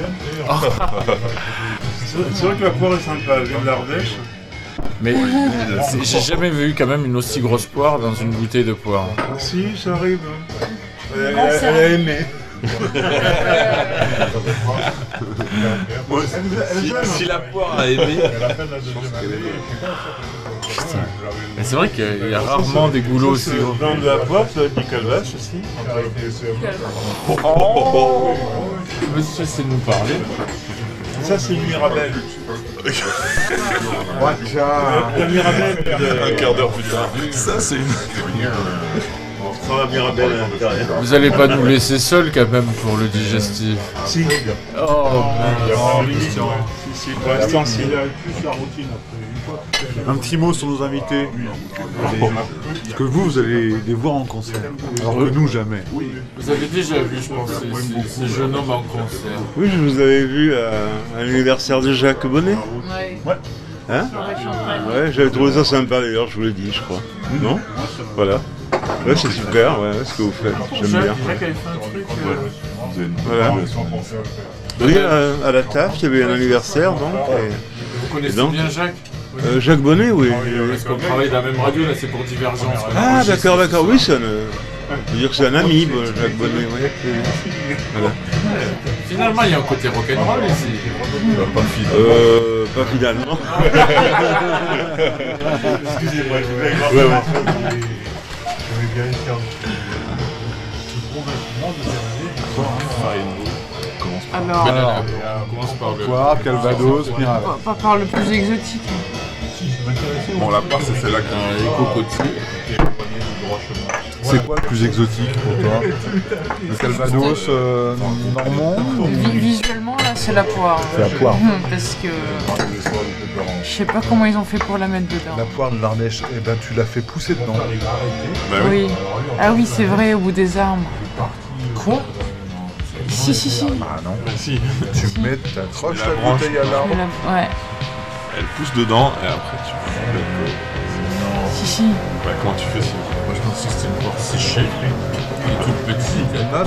C'est vrai- C'est que la poire est sympa, elle vient de l'Ardèche. Mais c'est- j'ai jamais vu quand même une aussi grosse poire dans une bouteille de poire. Si, ça arrive. Elle, Non, elle- a arrive. aimé. Bon, elle- elle Si- si hein. la poire a aimé. Mais c'est vrai qu'il y a rarement des goulots aussi c'est gros. le blanc de la poire, ça va être du calvache aussi. Oh Monsieur, c'est de nous parler. Ça, c'est une Mirabelle. La Mirabelle. de- Un quart d'heure plus tard. Ça, c'est une. Sans la Mirabelle à l'intérieur. Vous allez pas nous laisser seuls quand même pour le digestif. Si. Oh, Il y a mince. pas de limite, ouais. Un petit mot sur nos invités. Parce que vous, vous allez les voir en concert. Alors que nous, jamais. Vous avez déjà vu, je pense, ces, jeunes hommes en concert. Oui, je vous avais vu à, à l'anniversaire de Jacques Bonnet. Ouais. Hein Ouais, j'avais trouvé ça sympa d'ailleurs, je vous l'ai dit, je crois. Non Voilà. Ouais, c'est super, ouais, ce que vous faites, j'aime bien. Jacques avait fait un truc. euh, Voilà. Oui, à, à la taf, il y avait un anniversaire donc. et- Vous connaissez et donc- bien Jacques? Euh, Jacques Bonnet, oui. Parce qu'on travaille dans la même radio, là c'est pour Divergence. Ah, d'accord, d'accord. Oui, c'est un. euh, Je veux dire que c'est un ami, bah, Jacques Bonnet, oui. Voilà. Finalement, il y a un côté rock'n'roll ici. pas finalement. Euh, pas finalement. Excusez-moi, je voulais Ouais, ouais. Je vais vérifier Alors, Alors, on commence par le. Calvados, pas par le plus exotique. Bon, la part, c'est celle-là qui Les cocotiers. C'est quoi le plus exotique pour toi Le Calvados euh, normand Vi- Visuellement, là, c'est la poire. C'est la poire. Hum, Parce que je sais pas comment ils ont fait pour la mettre dedans. La poire de l'Ardèche, eh ben tu l'as fait pousser dedans. oui. Ah oui, c'est vrai, au bout des arbres. Quoi? Si, si, si. Ah non. Si. Tu mets, t'accroches La la bouteille à l'arbre. La- Ouais. Elle pousse dedans et après tu fous Si, si. Bah, comment tu fais sinon Moi je pensais que c'était une poire séchée. Elle est toute petite. Elle après,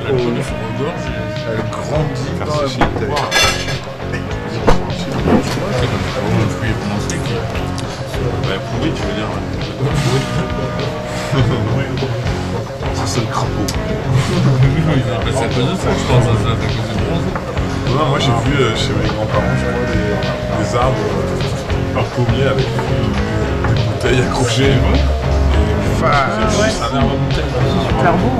regorge. Elle grandit Faire dans la sécher. bouteille. C'est comme ça, le fruit est Bah, pourri, tu veux dire. Ça, c'est le crapaud. C'est à cause de ça, je pense. C'est à cause du bronze. Non, moi j'ai vu euh, chez mes grands-parents, je crois, des, des arbres euh, par pommier avec des, des bouteilles accrochées. Et, Ah, c'est juste un arbre bouteille. Super beau.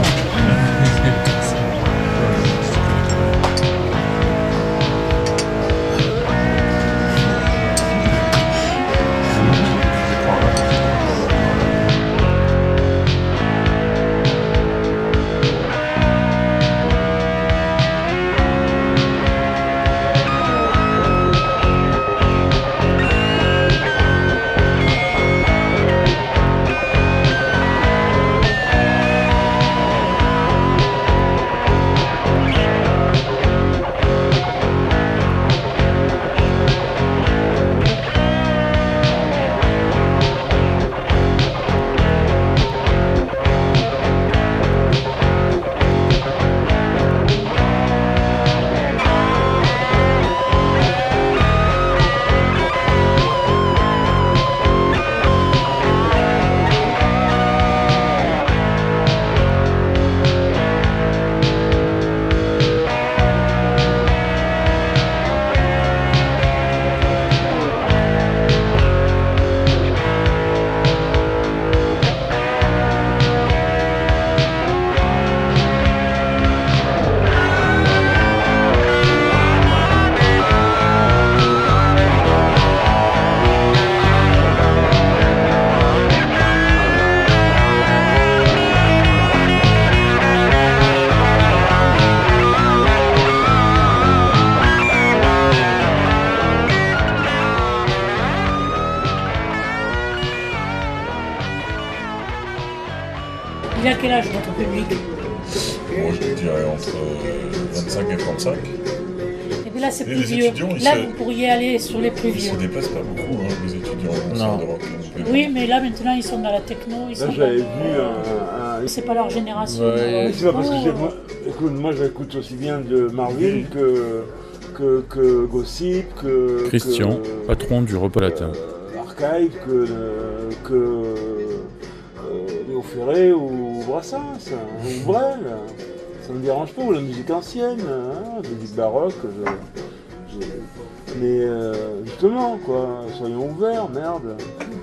Quel âge votre public Moi, je dirais entre euh, 25 et 35. Et bien là, c'est plus vieux. Là, se- vous pourriez aller sur les plus Ils se vieux. déplacent pas beaucoup, hein, les étudiants en de rock. Oui, mais là, maintenant, ils sont dans la techno. Ils Là, sont j'avais vu un. un- C'est pas leur génération. Ouais, c'est pas parce que Oh. moi. Écoute, moi j'écoute aussi bien de Marvin que, que, que Gossip, que. Christian, que, patron du repas latin. euh, Archive, que. euh, que ou Brassens, ou Brel. Ça me dérange pas, ou la musique ancienne, hein, la musique baroque. je- je- mais euh, justement, quoi, soyons ouverts, merde.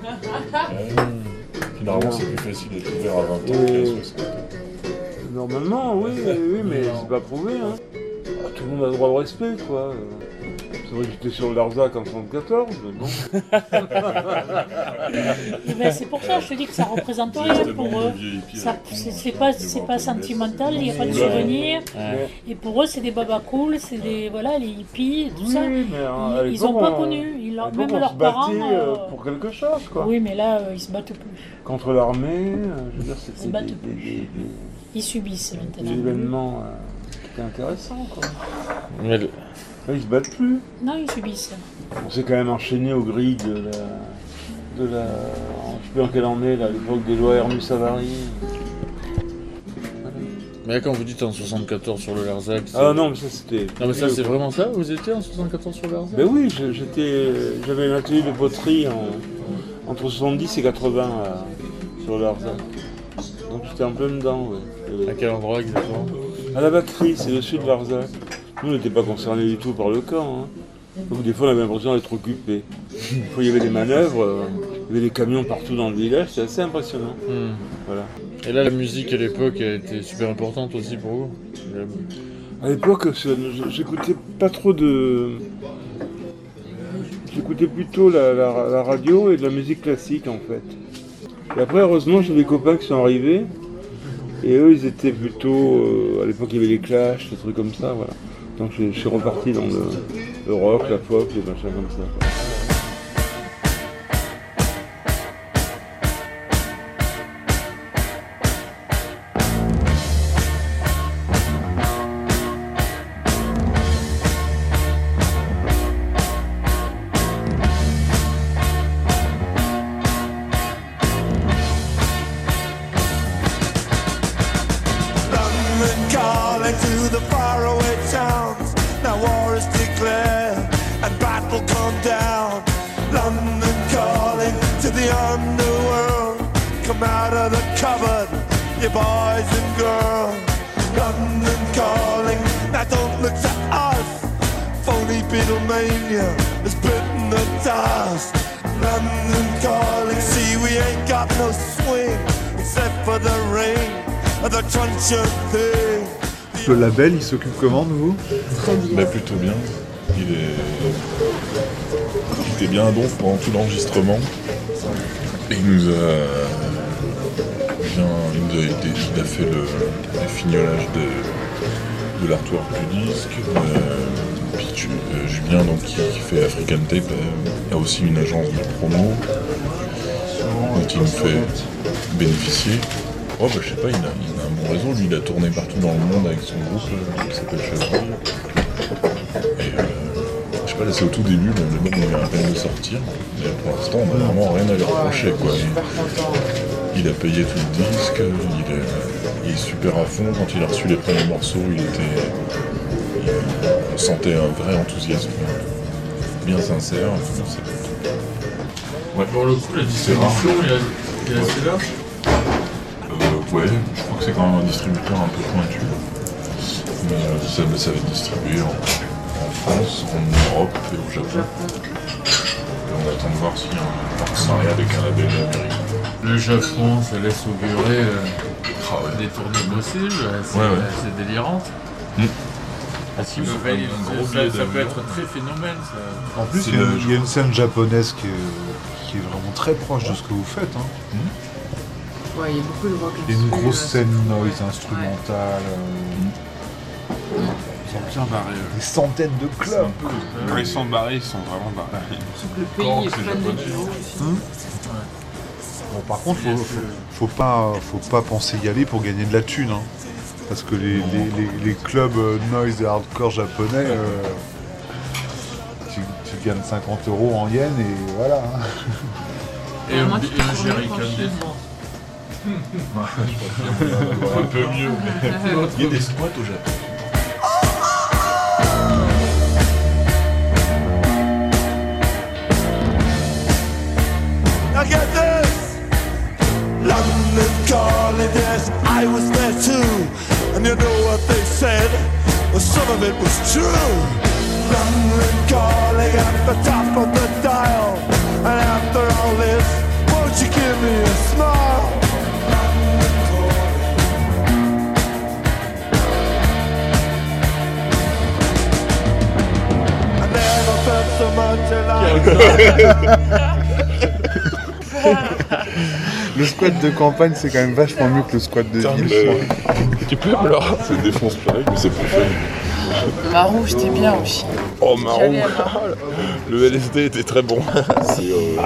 Finalement, c'est plus facile d'être ouvert à 20 ans qu'à 60. Normalement, oui, oui, mais c'est pas prouvé. Hein. Ah, Tout le monde a le droit au respect, quoi. C'est vrai que j'étais sur le Larzac en 74, mais bon. Eh ben, c'est pour ça que je te dis que ça représente rien pour eux. Ça- C'est c'est pas, c'est pas sentimental, il n'y a pas de souvenirs. Ouais. Et pour eux, c'est des babas cool, c'est des voilà, les hippies, tout ça. Oui, mais euh, à Ils- Ils l'époque, pas on- connu. Ils, à leur- l'époque, même on leurs se parents. euh, euh, pour quelque chose, quoi. Oui, mais là, euh, ils se battent plus. Contre l'armée, euh, je veux dire, Ils se c'était battent des, plus. des- des- Ils subissent des maintenant. événements euh, qui étaient intéressants, quoi. Mais le- Là, ils se battent plus. Non, ils subissent. On s'est quand même enchaîné aux grilles de la. de la. Je sais plus en quelle année, là, à l'époque des lois Hermus Savary. Voilà. Mais quand vous dites en 74 sur le Larzac. c'est- Ah non, mais ça c'était. Non, mais ça, c'est vraiment ça Vous étiez en 74 sur le Larzac? Ben oui, j'étais, j'avais un atelier de poterie en- entre 70 et 80 à- sur l'Arzac. Donc j'étais en plein dedans. ouais. À quel endroit exactement? À la batterie, c'est le sud de l'Arzac. Nous, on n'était pas concernés du tout par le camp. hein. Donc des fois, on avait l'impression d'être occupé. Il y avait des manœuvres, euh, il y avait des camions partout dans le village, c'était assez impressionnant. Hmm. Voilà. Et là, la musique à l'époque été super importante aussi pour vous À l'époque, c'est- j'écoutais pas trop de. J'écoutais plutôt la, la- la radio et de la musique classique en fait. Et après, heureusement, j'ai des copains qui sont arrivés. Et eux, ils étaient plutôt. euh, à l'époque, il y avait les clashs, des trucs comme ça, voilà. Donc, je, suis reparti dans le, rock, la pop, les machins comme ça. Il s'occupe comment de vous Bah, plutôt bien. Il est. Il était bien à donf pendant tout l'enregistrement. Et il nous a. Bien, il, nous a, aidé- il a fait le, le fignolage de, de l'artwork du disque. Euh, puis euh, Julien, donc, qui, qui fait African Tape, euh, a aussi une agence de promo dont il nous fait bénéficier. Oh bah je sais pas, il a, il bon réseau, lui il a tourné partout dans le monde avec son groupe euh, qui s'appelle Chevreuil. Et euh, je sais pas, là c'est au tout début, le l'album vient à peine de sortir, mais pour l'instant on a vraiment rien à lui reprocher quoi. Il, il a payé tout le disque, il est, il est super à fond, quand il a reçu les premiers morceaux il était. il- on sentait un vrai enthousiasme, bien sincère. Ouais. Pour le coup, la distribution est assez large. Euh, ouais, je crois que c'est quand même un distributeur un peu pointu. Mais euh, ça, ça va être distribué en, en France, en Europe et au Japon. Et on attend de voir s'il y a un partenariat avec un label américain. Le Japon, ça laisse augurer euh, Ah ouais. des tournées possibles, euh, c'est Ouais, ouais. c'est délirant. Mm. Ah, si vous un payez, gros ça, billet ça peut être très phénomène. Ça. En plus, il y, a, le- il y a une scène japonaise qui est, qui est vraiment très proche de ce que vous faites. hein. Ouais, il y a beaucoup de rock Il y a une grosse euh, scène noise instrumentale. euh, Ils sont bien barrés. des centaines de clubs. Quand ils sont barrés, ils sont vraiment barrés. Surtout le pays est plein de bureaux. Bon, par contre, faut, faut, faut pas, faut pas penser y aller pour gagner de la thune. hein. Parce que les, les- les- les clubs euh, noise et hardcore japonais, euh, tu, tu gagnes 50 euros en yens et voilà. hein. Et et tu peux un peu mieux, il y a des squats au Japon. This! London calling, I was there too. And you know what they said? Well, some of it was true. London calling at the top of the dial. And after all this, won't you give me a smile? Never felt so much alive. Le squat de campagne, c'est quand même vachement mieux que le squat de ville. crois. Tu peux alors C'est défonce pareil, mais c'est plus fun. Marou, j'étais bien aussi. Oh, Marou. Le LSD était très bon. C'est euh,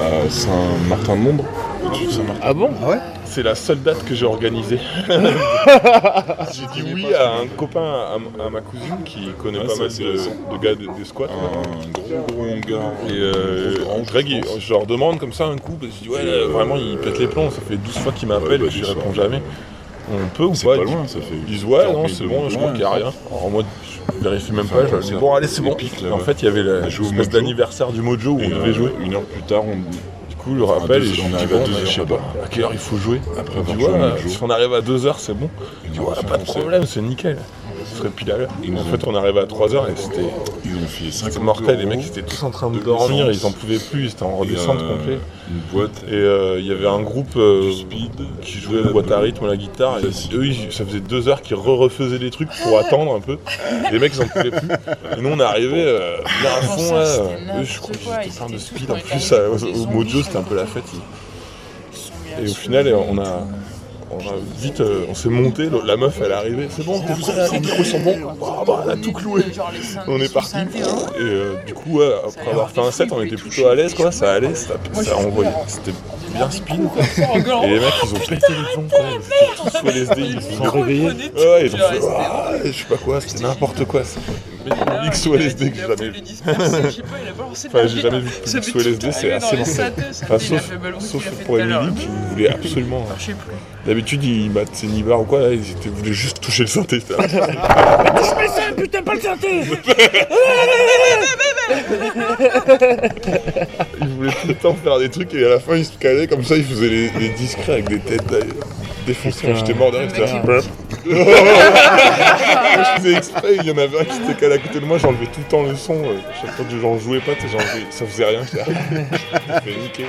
à Saint-Martin-de-Mondre. Ah bon Ah ouais C'est la seule date que j'ai organisée. j'ai dit oui à un copain, à, à ma cousine qui connaît Ouais, pas mal de, de gars des, des squats. Un gros gros hangar. Et euh, Greg, je leur demande comme ça un coup, parce que je dis ouais, là, Euh, vraiment il pète les plombs, ça fait 12 fois qu'il m'appelle ouais, bah, et je réponds jamais. On peut ou C'est pas pas loin, ça fait Ils disent ouais, 40 non, c'est bon, je crois qu'il n'y a rien. Alors moi, je vérifie même pas, je dis bon, allez, c'est bon. en fait, il y avait la- On Mojo. d'anniversaire du Mojo où on devait euh, jouer. Une heure plus tard, on. Du coup, le rappel, et je on dis arrive à bon, je sais pas à quelle heure il faut jouer. Après dit ouais, Mojo. si on arrive à 2h, c'est bon. Je dis ouais, pas de problème, c'est nickel. Ce serait pile à l'heure. Ils nous En fait, on arrivait à 3h et c'était. Ils ont fait 50 C'était mortel, les mecs étaient tous en train de de dormir, ils en pouvaient plus, ils étaient en redescente euh, complet. Une boîte. Et euh, il y avait un groupe euh, qui jouait la boîte à rythme, la guitare, et eux, ils- ça faisait deux heures qu'ils re-refaisaient des trucs pour attendre un peu. Les mecs, ils en pouvaient plus. Et nous, on arrivait euh, bien à fond, ça, là. Eux, je crois qu'ils ils étaient plein de speed. En plus, les ça, au, Mojo, c'était un peu la fête. Et au final, on a, on a vite, euh, on s'est monté, le- la meuf, elle est arrivée. C'est bon, t'es prêt, les micros sont bons. Ah, bah, elle a tout cloué. On est parti. Et euh, du coup, ouais, après avoir fait un set, on était plutôt à l'aise, quoi. Ça allait, ça, ça envoyait. C'était bien spin. Et les mecs, ils ont pété les plombs, quoi. Ils étaient tous sous LSD, ils se sont réveillés. Ouais, ils ont fait, ah, je sais pas quoi, c'était n'importe quoi. X sous LSD que j'ai jamais vu. Enfin, j'ai jamais vu de public sous LSD, c'est assez. Enfin, sauf, sauf pour Emily qui voulait absolument. D'habitude, il bat ses nibards ou quoi, là, ils étaient- voulaient juste toucher le synthé. c'était- Touche mes seins, putain, pas le synthé Il voulait tout le temps faire des trucs et à la fin il se calait comme ça, il faisait les, les discrets avec des têtes défoncées. J'étais mort de rire, j'étais là. Moi, je faisais exprès, il y en avait un qui s'était calé à côté de moi, j'enlevais tout le temps le son. euh, chaque fois que j'en jouais pas, j'enlevais- ça faisait rien. Je me fais niquer.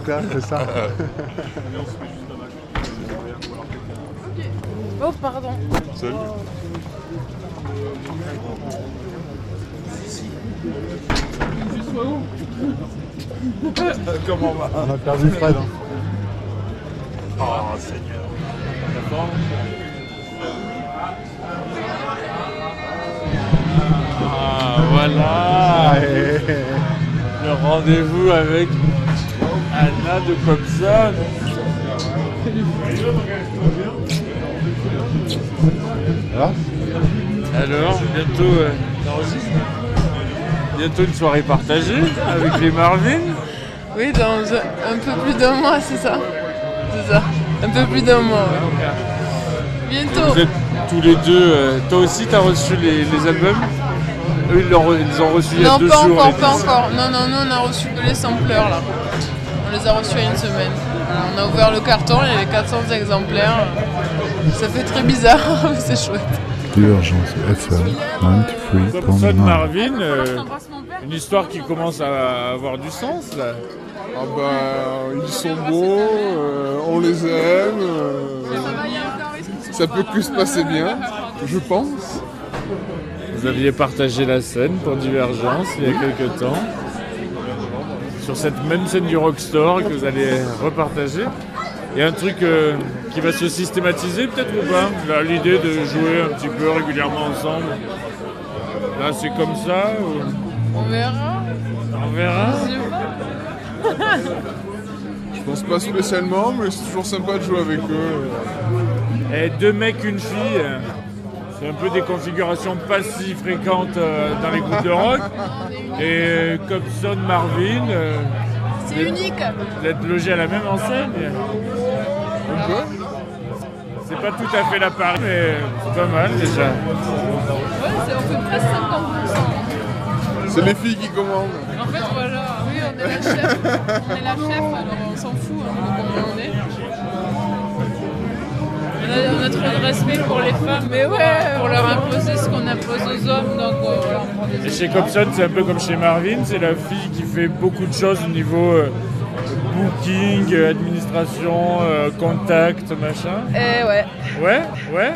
Rock là, c'est ça Oh, pardon. Salut. Comment va? On a perdu Fred. hein. Oh Seigneur. Ah, voilà Le rendez-vous avec Anna de Cobson. Voilà. Alors, bientôt, euh, bientôt une soirée partagée avec les Marvin. Oui, dans un, peu plus d'un mois, c'est ça. C'est ça. Un peu plus d'un mois. ouais. Bientôt. Vous êtes tous les deux. euh, toi aussi, t'as reçu les, les albums? Eux, ils, ont reçu il y a Non, deux pas jours. encore, pas encore. Non, non, nous on a reçu que les sampleurs là. On les a reçus il y a une semaine. On a ouvert le carton, il y avait 400 exemplaires. Ça fait très bizarre, mais c'est chouette. Urgence FM Cobson 93.9. Marvin, euh, une histoire qui commence à avoir du sens là. Ah bah, ils sont beaux, euh, on les aime. euh, ça peut que se passer bien, je pense. Vous aviez partagé la scène pour Divergence il y a quelques temps. Sur cette même scène du Rockstore que vous allez repartager. Il y a un truc euh, qui va se systématiser peut-être ou pas? L'idée de jouer un petit peu régulièrement ensemble. Là c'est comme ça ou- On verra. On verra. Je sais pas. Je pense pas spécialement, mais c'est toujours sympa de jouer avec eux. Et deux mecs, une fille, euh, c'est un peu des configurations pas si fréquentes euh, dans les groupes de rock. Et euh, Cobson, Marvin, euh, C'est unique. Êtes logés à la même enseigne Un peu C'est pas tout à fait la Paris, mais c'est pas mal déjà. Ouais, c'est- on fait presque 50%. C'est les filles qui commandent. En fait, voilà, oui, on est la chef. On est la chef, alors on s'en fout hein, de comment on est. On a, on a trop de respect pour les femmes, mais ouais, pour leur imposer ce qu'on impose aux hommes, donc euh, prend des Et chez Cobson, c'est un peu comme chez Marvin, c'est la fille qui fait beaucoup de choses au niveau euh, booking, euh, administration, euh, contact, machin. Eh ouais. Ouais, ouais.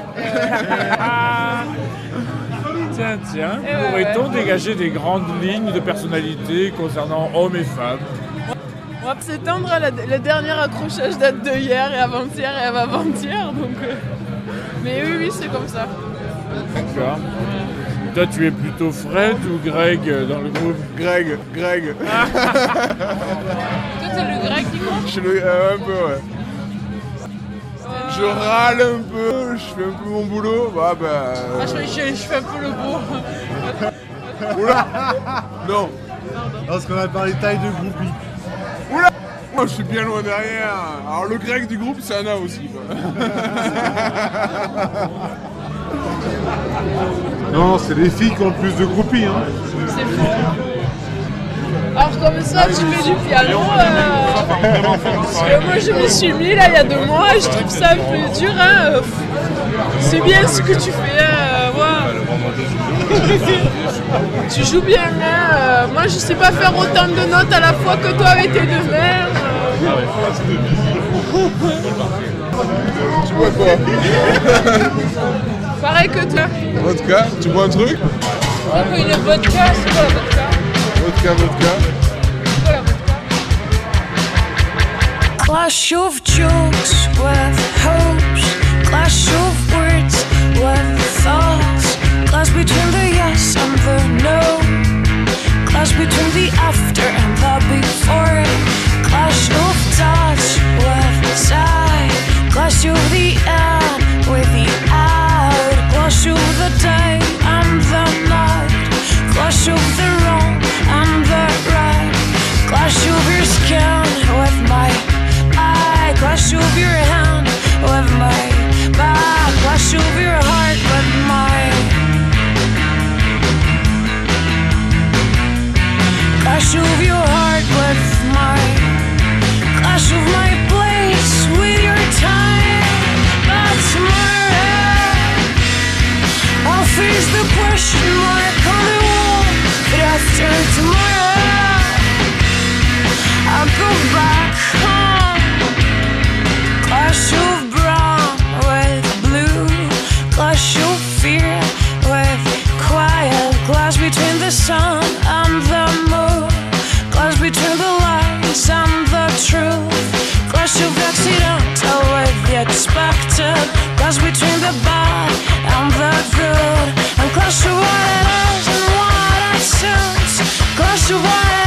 Ah. tiens, tiens. Eh ouais, Pourrait-on ouais. dégager des grandes lignes de personnalité concernant hommes et femmes? On va s'étendre à la, le dernier accrochage date de hier et avant-hier et avant-hier, donc. euh, Mais oui, oui, c'est comme ça. D'accord. Toi, tu es plutôt Fred ou Greg euh, dans le groupe? Greg, Greg. Toi, t'es le grec du groupe Je suis le- euh, un peu, ouais. Je râle un peu, je fais un peu mon boulot. Bah, bah. Ah, je, je- je fais un peu le beau. Oula Non Parce qu'on a parlé taille de groupie. Moi, je suis bien loin derrière. Alors, le grec du groupe, c'est Anna aussi. quoi. Non, c'est les filles qui ont le plus de groupies. Hein. C'est faux. Alors comme ça, tu fais du piano. euh, Parce que moi, je me suis mis là il y a deux mois et je trouve ça un peu dur. Hein. C'est bien ce que tu fais. tu joues bien. Hein. euh, Moi, je sais pas faire autant de notes à la fois que toi avec tes deux mains. euh. Tu bois quoi Pareil que toi. Vodka Tu bois un truc une vodka, c'est quoi la vodka Vodka, vodka. C'est quoi la vodka Clash of jokes with hopes, clash of words with thoughts, clash between the yes and the no, clash between the after and the before, clash of touch with side, clash of the end with the out, clash of the day and the night, clash of the wrong and the right, clash of your skin with my eye, clash of your hand with my back. Wash over your heart, but mine. clash of your heart with mine. clash of my place with your time. That's murder. I'll face the question mark on the wall. But after tomorrow, I'll go back. Expected. Clash between the bad and the good. And clash of what it is and what it seems. Clash to what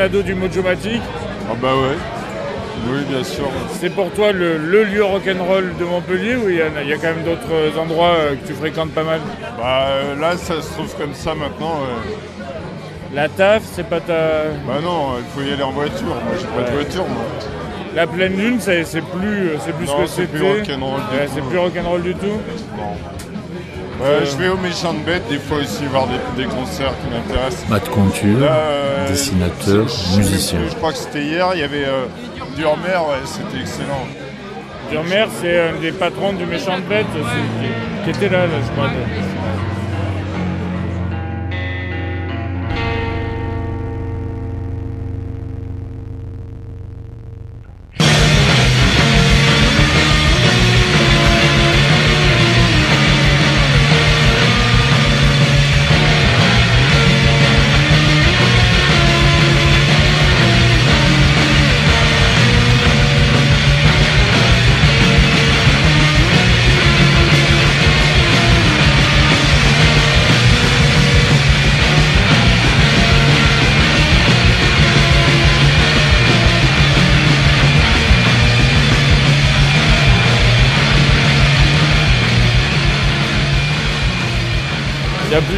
aficionado du Mojomatic Ah bah ouais. Oui, bien sûr. C'est pour toi le, le lieu rock'n'roll de Montpellier ou il y, a- il y a quand même d'autres endroits euh, que tu fréquentes pas mal? Bah euh, là, ça se trouve comme ça maintenant. La taf, c'est pas ta. Bah non, il faut y aller en voiture. Moi, j'ai pas de voiture, moi. La pleine lune, c'est c'est plus, euh, c'est plus Non, ce que c'est c'était. plus rock'n'roll du tout. C'est plus rock'n'roll du tout Non. Ouais, je vais aux méchantes bêtes des fois aussi voir des, des concerts qui m'intéressent. Matt Conture, Là, euh, dessinateur, musicien. Je crois que c'était hier, il y avait euh, Durmer, ouais, c'était excellent. Durmer, c'est un des patrons du méchant bête aussi, qui, qui était là, là, je crois.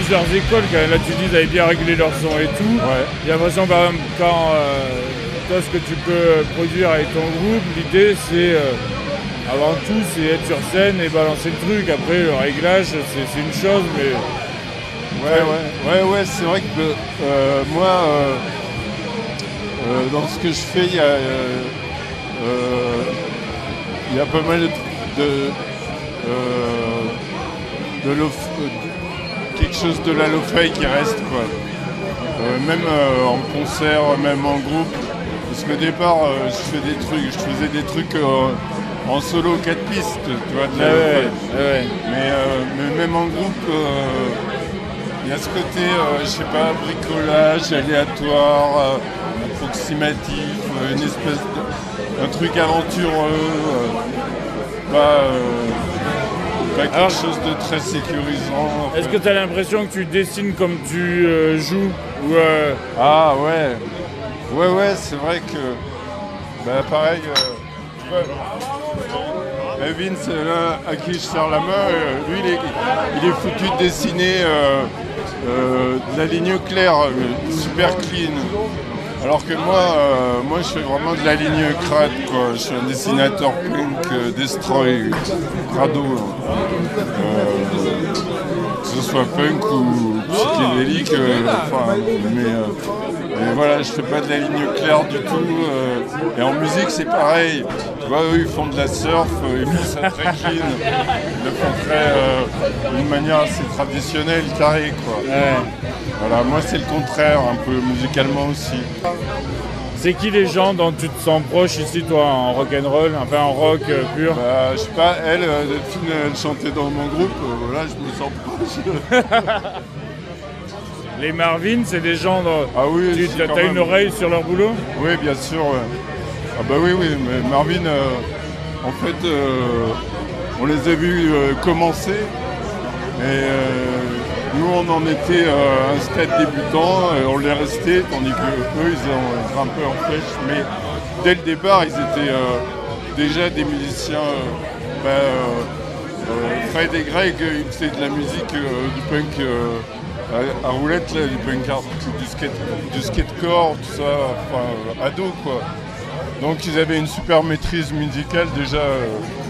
Plusieurs écoles, quand là tu dis ils avaient bien réglé leur son et tout. J'ai l'impression par exemple quand euh, toi ce que tu peux produire avec ton groupe, l'idée c'est euh, avant tout c'est être sur scène et balancer le truc. Après le réglage c'est une chose mais. Ouais, ouais, ouais, ouais, c'est vrai que euh, moi, dans ce que je fais, il y a, il y a pas mal de, de, de chose de la lo-fi qui reste, quoi. Euh, même euh, en concert, même en groupe. Parce qu'au départ, euh, je fais des trucs, je faisais des trucs en solo 4 pistes, tu vois, de la Ah ouais, ouais. Mais, mais même en groupe, il y a ce côté, je sais pas, bricolage aléatoire, approximatif, une espèce de. un truc aventureux. euh, pas, quelque chose de très sécurisant. Est-ce que tu as l'impression que tu dessines comme tu euh, joues ou euh, Ah ouais, ouais ouais, c'est vrai que, bah pareil, euh, euh, Vince là à qui je serre la main, euh, lui il est, il est foutu de dessiner de la ligne claire, super clean. Alors que moi, euh, moi je fais vraiment de la ligne crade quoi. Je suis un dessinateur punk, euh, destroy, crado. Euh, que ce soit punk ou psychédélique, enfin, mais, voilà, je fais pas de la ligne claire du tout. et en musique, c'est pareil. Tu vois, eux, ils font de la surf, ils font ça très clean. Ils le font très, d'une manière assez traditionnelle, carrée, quoi. Voilà, moi, c'est le contraire, un peu musicalement aussi. c'est qui les gens dont tu te sens proche ici, toi, en rock and roll, enfin en rock euh, pur Bah, je sais pas, elle, euh, Delphine, elle chantait dans mon groupe, euh, voilà, je me sens proche. Les Marvin, c'est des gens dont Ah oui, tu si, as une oreille sur leur boulot Oui, bien sûr. ouais. Ah bah oui, oui, mais Marvin, euh, en fait, on les a vus commencer. Et euh, nous, on en était euh, à un stade débutant, et on l'est resté, tandis que eux, ils ont grimpé en flèche. Mais dès le départ, ils étaient euh, déjà des musiciens. euh, bah, euh, euh, Fred et Greg, euh, ils faisaient de la musique, euh, du punk euh, à, à roulette, là, du punk art, du, skate, du skatecore, tout ça, enfin, euh, ado quoi. Donc ils avaient une super maîtrise musicale déjà. euh,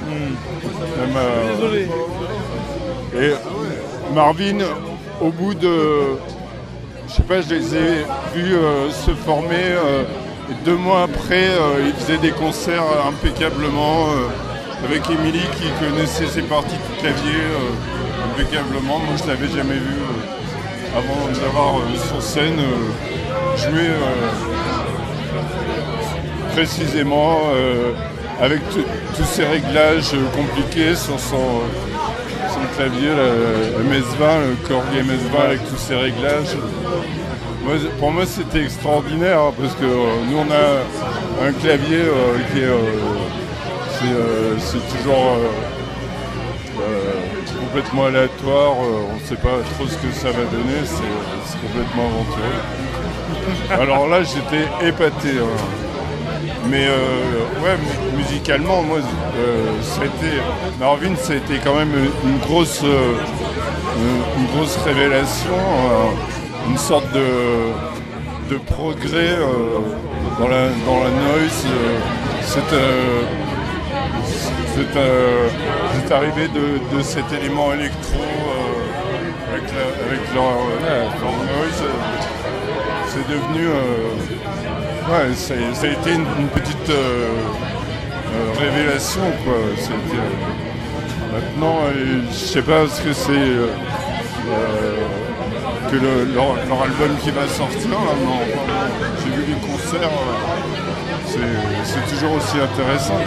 même, euh, et Marvin, au bout de. Je sais pas, je les ai vus euh, se former. euh, deux mois après, euh, ils faisaient des concerts impeccablement. euh, avec Émilie qui connaissait ses parties de clavier impeccablement. Moi, je l'avais jamais vu avant d'avoir sur scène jouer précisément avec tous ces réglages compliqués sur son, son clavier, le MS-20, le Korg MS-20 avec tous ces réglages. Pour moi, c'était extraordinaire hein, parce que euh, nous, on a un clavier euh, qui est, euh, c'est, toujours complètement aléatoire. on ne sait pas trop ce que ça va donner. C'est, c'est complètement aventureux. Alors là, j'étais épaté. hein. Mais euh, ouais, mu- musicalement, moi, euh, a été, Marvin, été quand même une grosse, euh, une, grosse révélation, euh, une sorte de, de progrès euh, dans, la, dans la noise. euh, c'est, euh, euh, arrivé de, de cet élément électro euh, avec, avec euh, leur noise. C'est devenu. Ouais, ça, a été une, petite euh, euh, révélation, quoi. Euh, maintenant, je sais pas ce que c'est. que le- leur, album qui va sortir, là, j'ai vu les concerts, c'est, toujours aussi intéressant.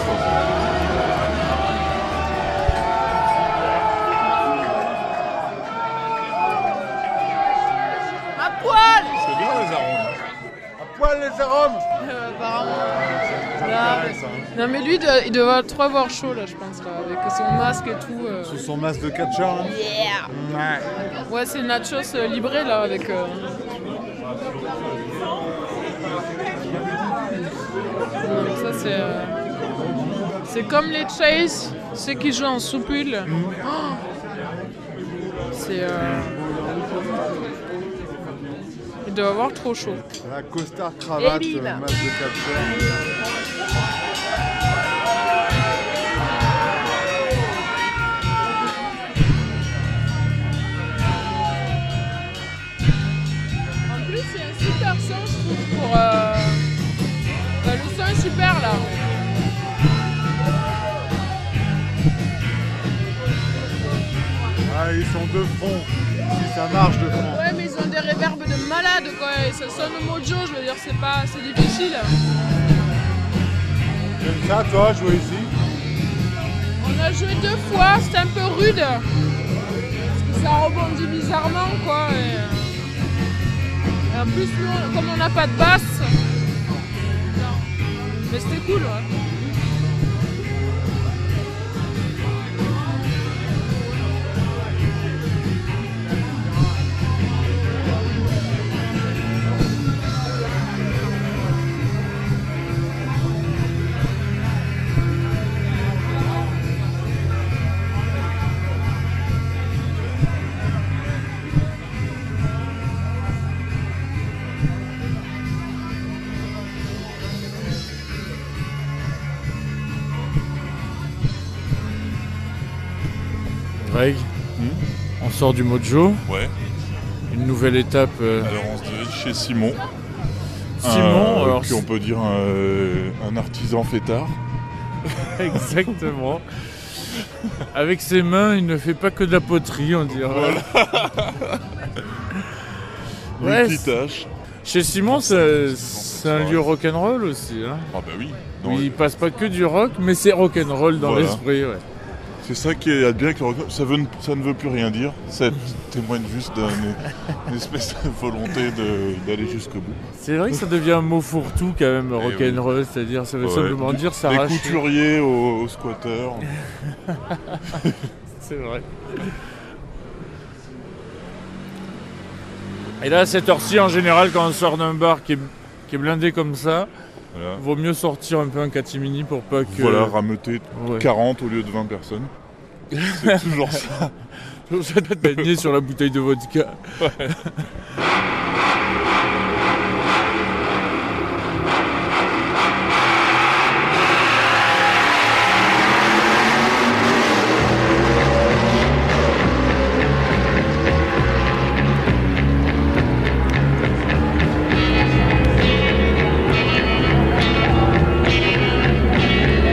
Les Euh, apparemment. Là, mais- Non mais lui, il doit- trop avoir chaud là, je pense, là, avec son masque et tout. euh. Sous son masque de catcheur. hein. Yeah Ouais, c'est Nachos euh, libré là, avec... euh, Non, mais ça c'est... euh, C'est comme les Chase, ceux qui jouent en soupule. Oh c'est... Il doit avoir trop chaud. La costard cravate, euh, masque de. En plus, c'est un super son, je trouve, pour. euh, bah, le son est super là. Ah, ils sont de front. Si ça marche de front. Ouais, ils ont des réverbes de malade quoi. Et ça sonne mojo, je veux dire, c'est pas. C'est difficile. J'aime ça, toi, jouer ici On a joué deux fois, c'était un peu rude. Parce que ça rebondit bizarrement quoi. Et, euh, et en plus, nous, comme on n'a pas de basse. Non. Mais c'était cool, ouais. Sort du Mojo. Ouais. Une nouvelle étape. euh, Alors on se dirige chez Simon. Simon, Euh, alors, qui on peut dire un, un artisan fêtard. Exactement. Avec ses mains, il ne fait pas que de la poterie, on dirait. Ouais, Multitâche. Chez Simon, c'est un lieu rock'n'roll aussi. Hein. Ah bah oui. Il passe pas que du rock, mais c'est rock'n'roll dans Voilà. l'esprit. Ouais. C'est ça qui est bien rock. Ça, veut- ça ne veut plus rien dire. Ça témoigne juste d'une une espèce de volonté d'aller jusqu'au bout. C'est vrai que ça devient un mot fourre-tout quand même, Eh rock'n'roll, c'est-à-dire ça veut Ouais. simplement dire ça Des couturiers aux, aux squatteurs. c'est vrai. Et là, à cette heure-ci, en général, quand on sort d'un bar qui est, qui est blindé comme ça, Voilà. vaut mieux sortir un peu un catimini pour pas que. Voilà, rameuter Ouais. 40 au lieu de 20 personnes. C'est toujours ça. Ça de baigner sur la bouteille de vodka.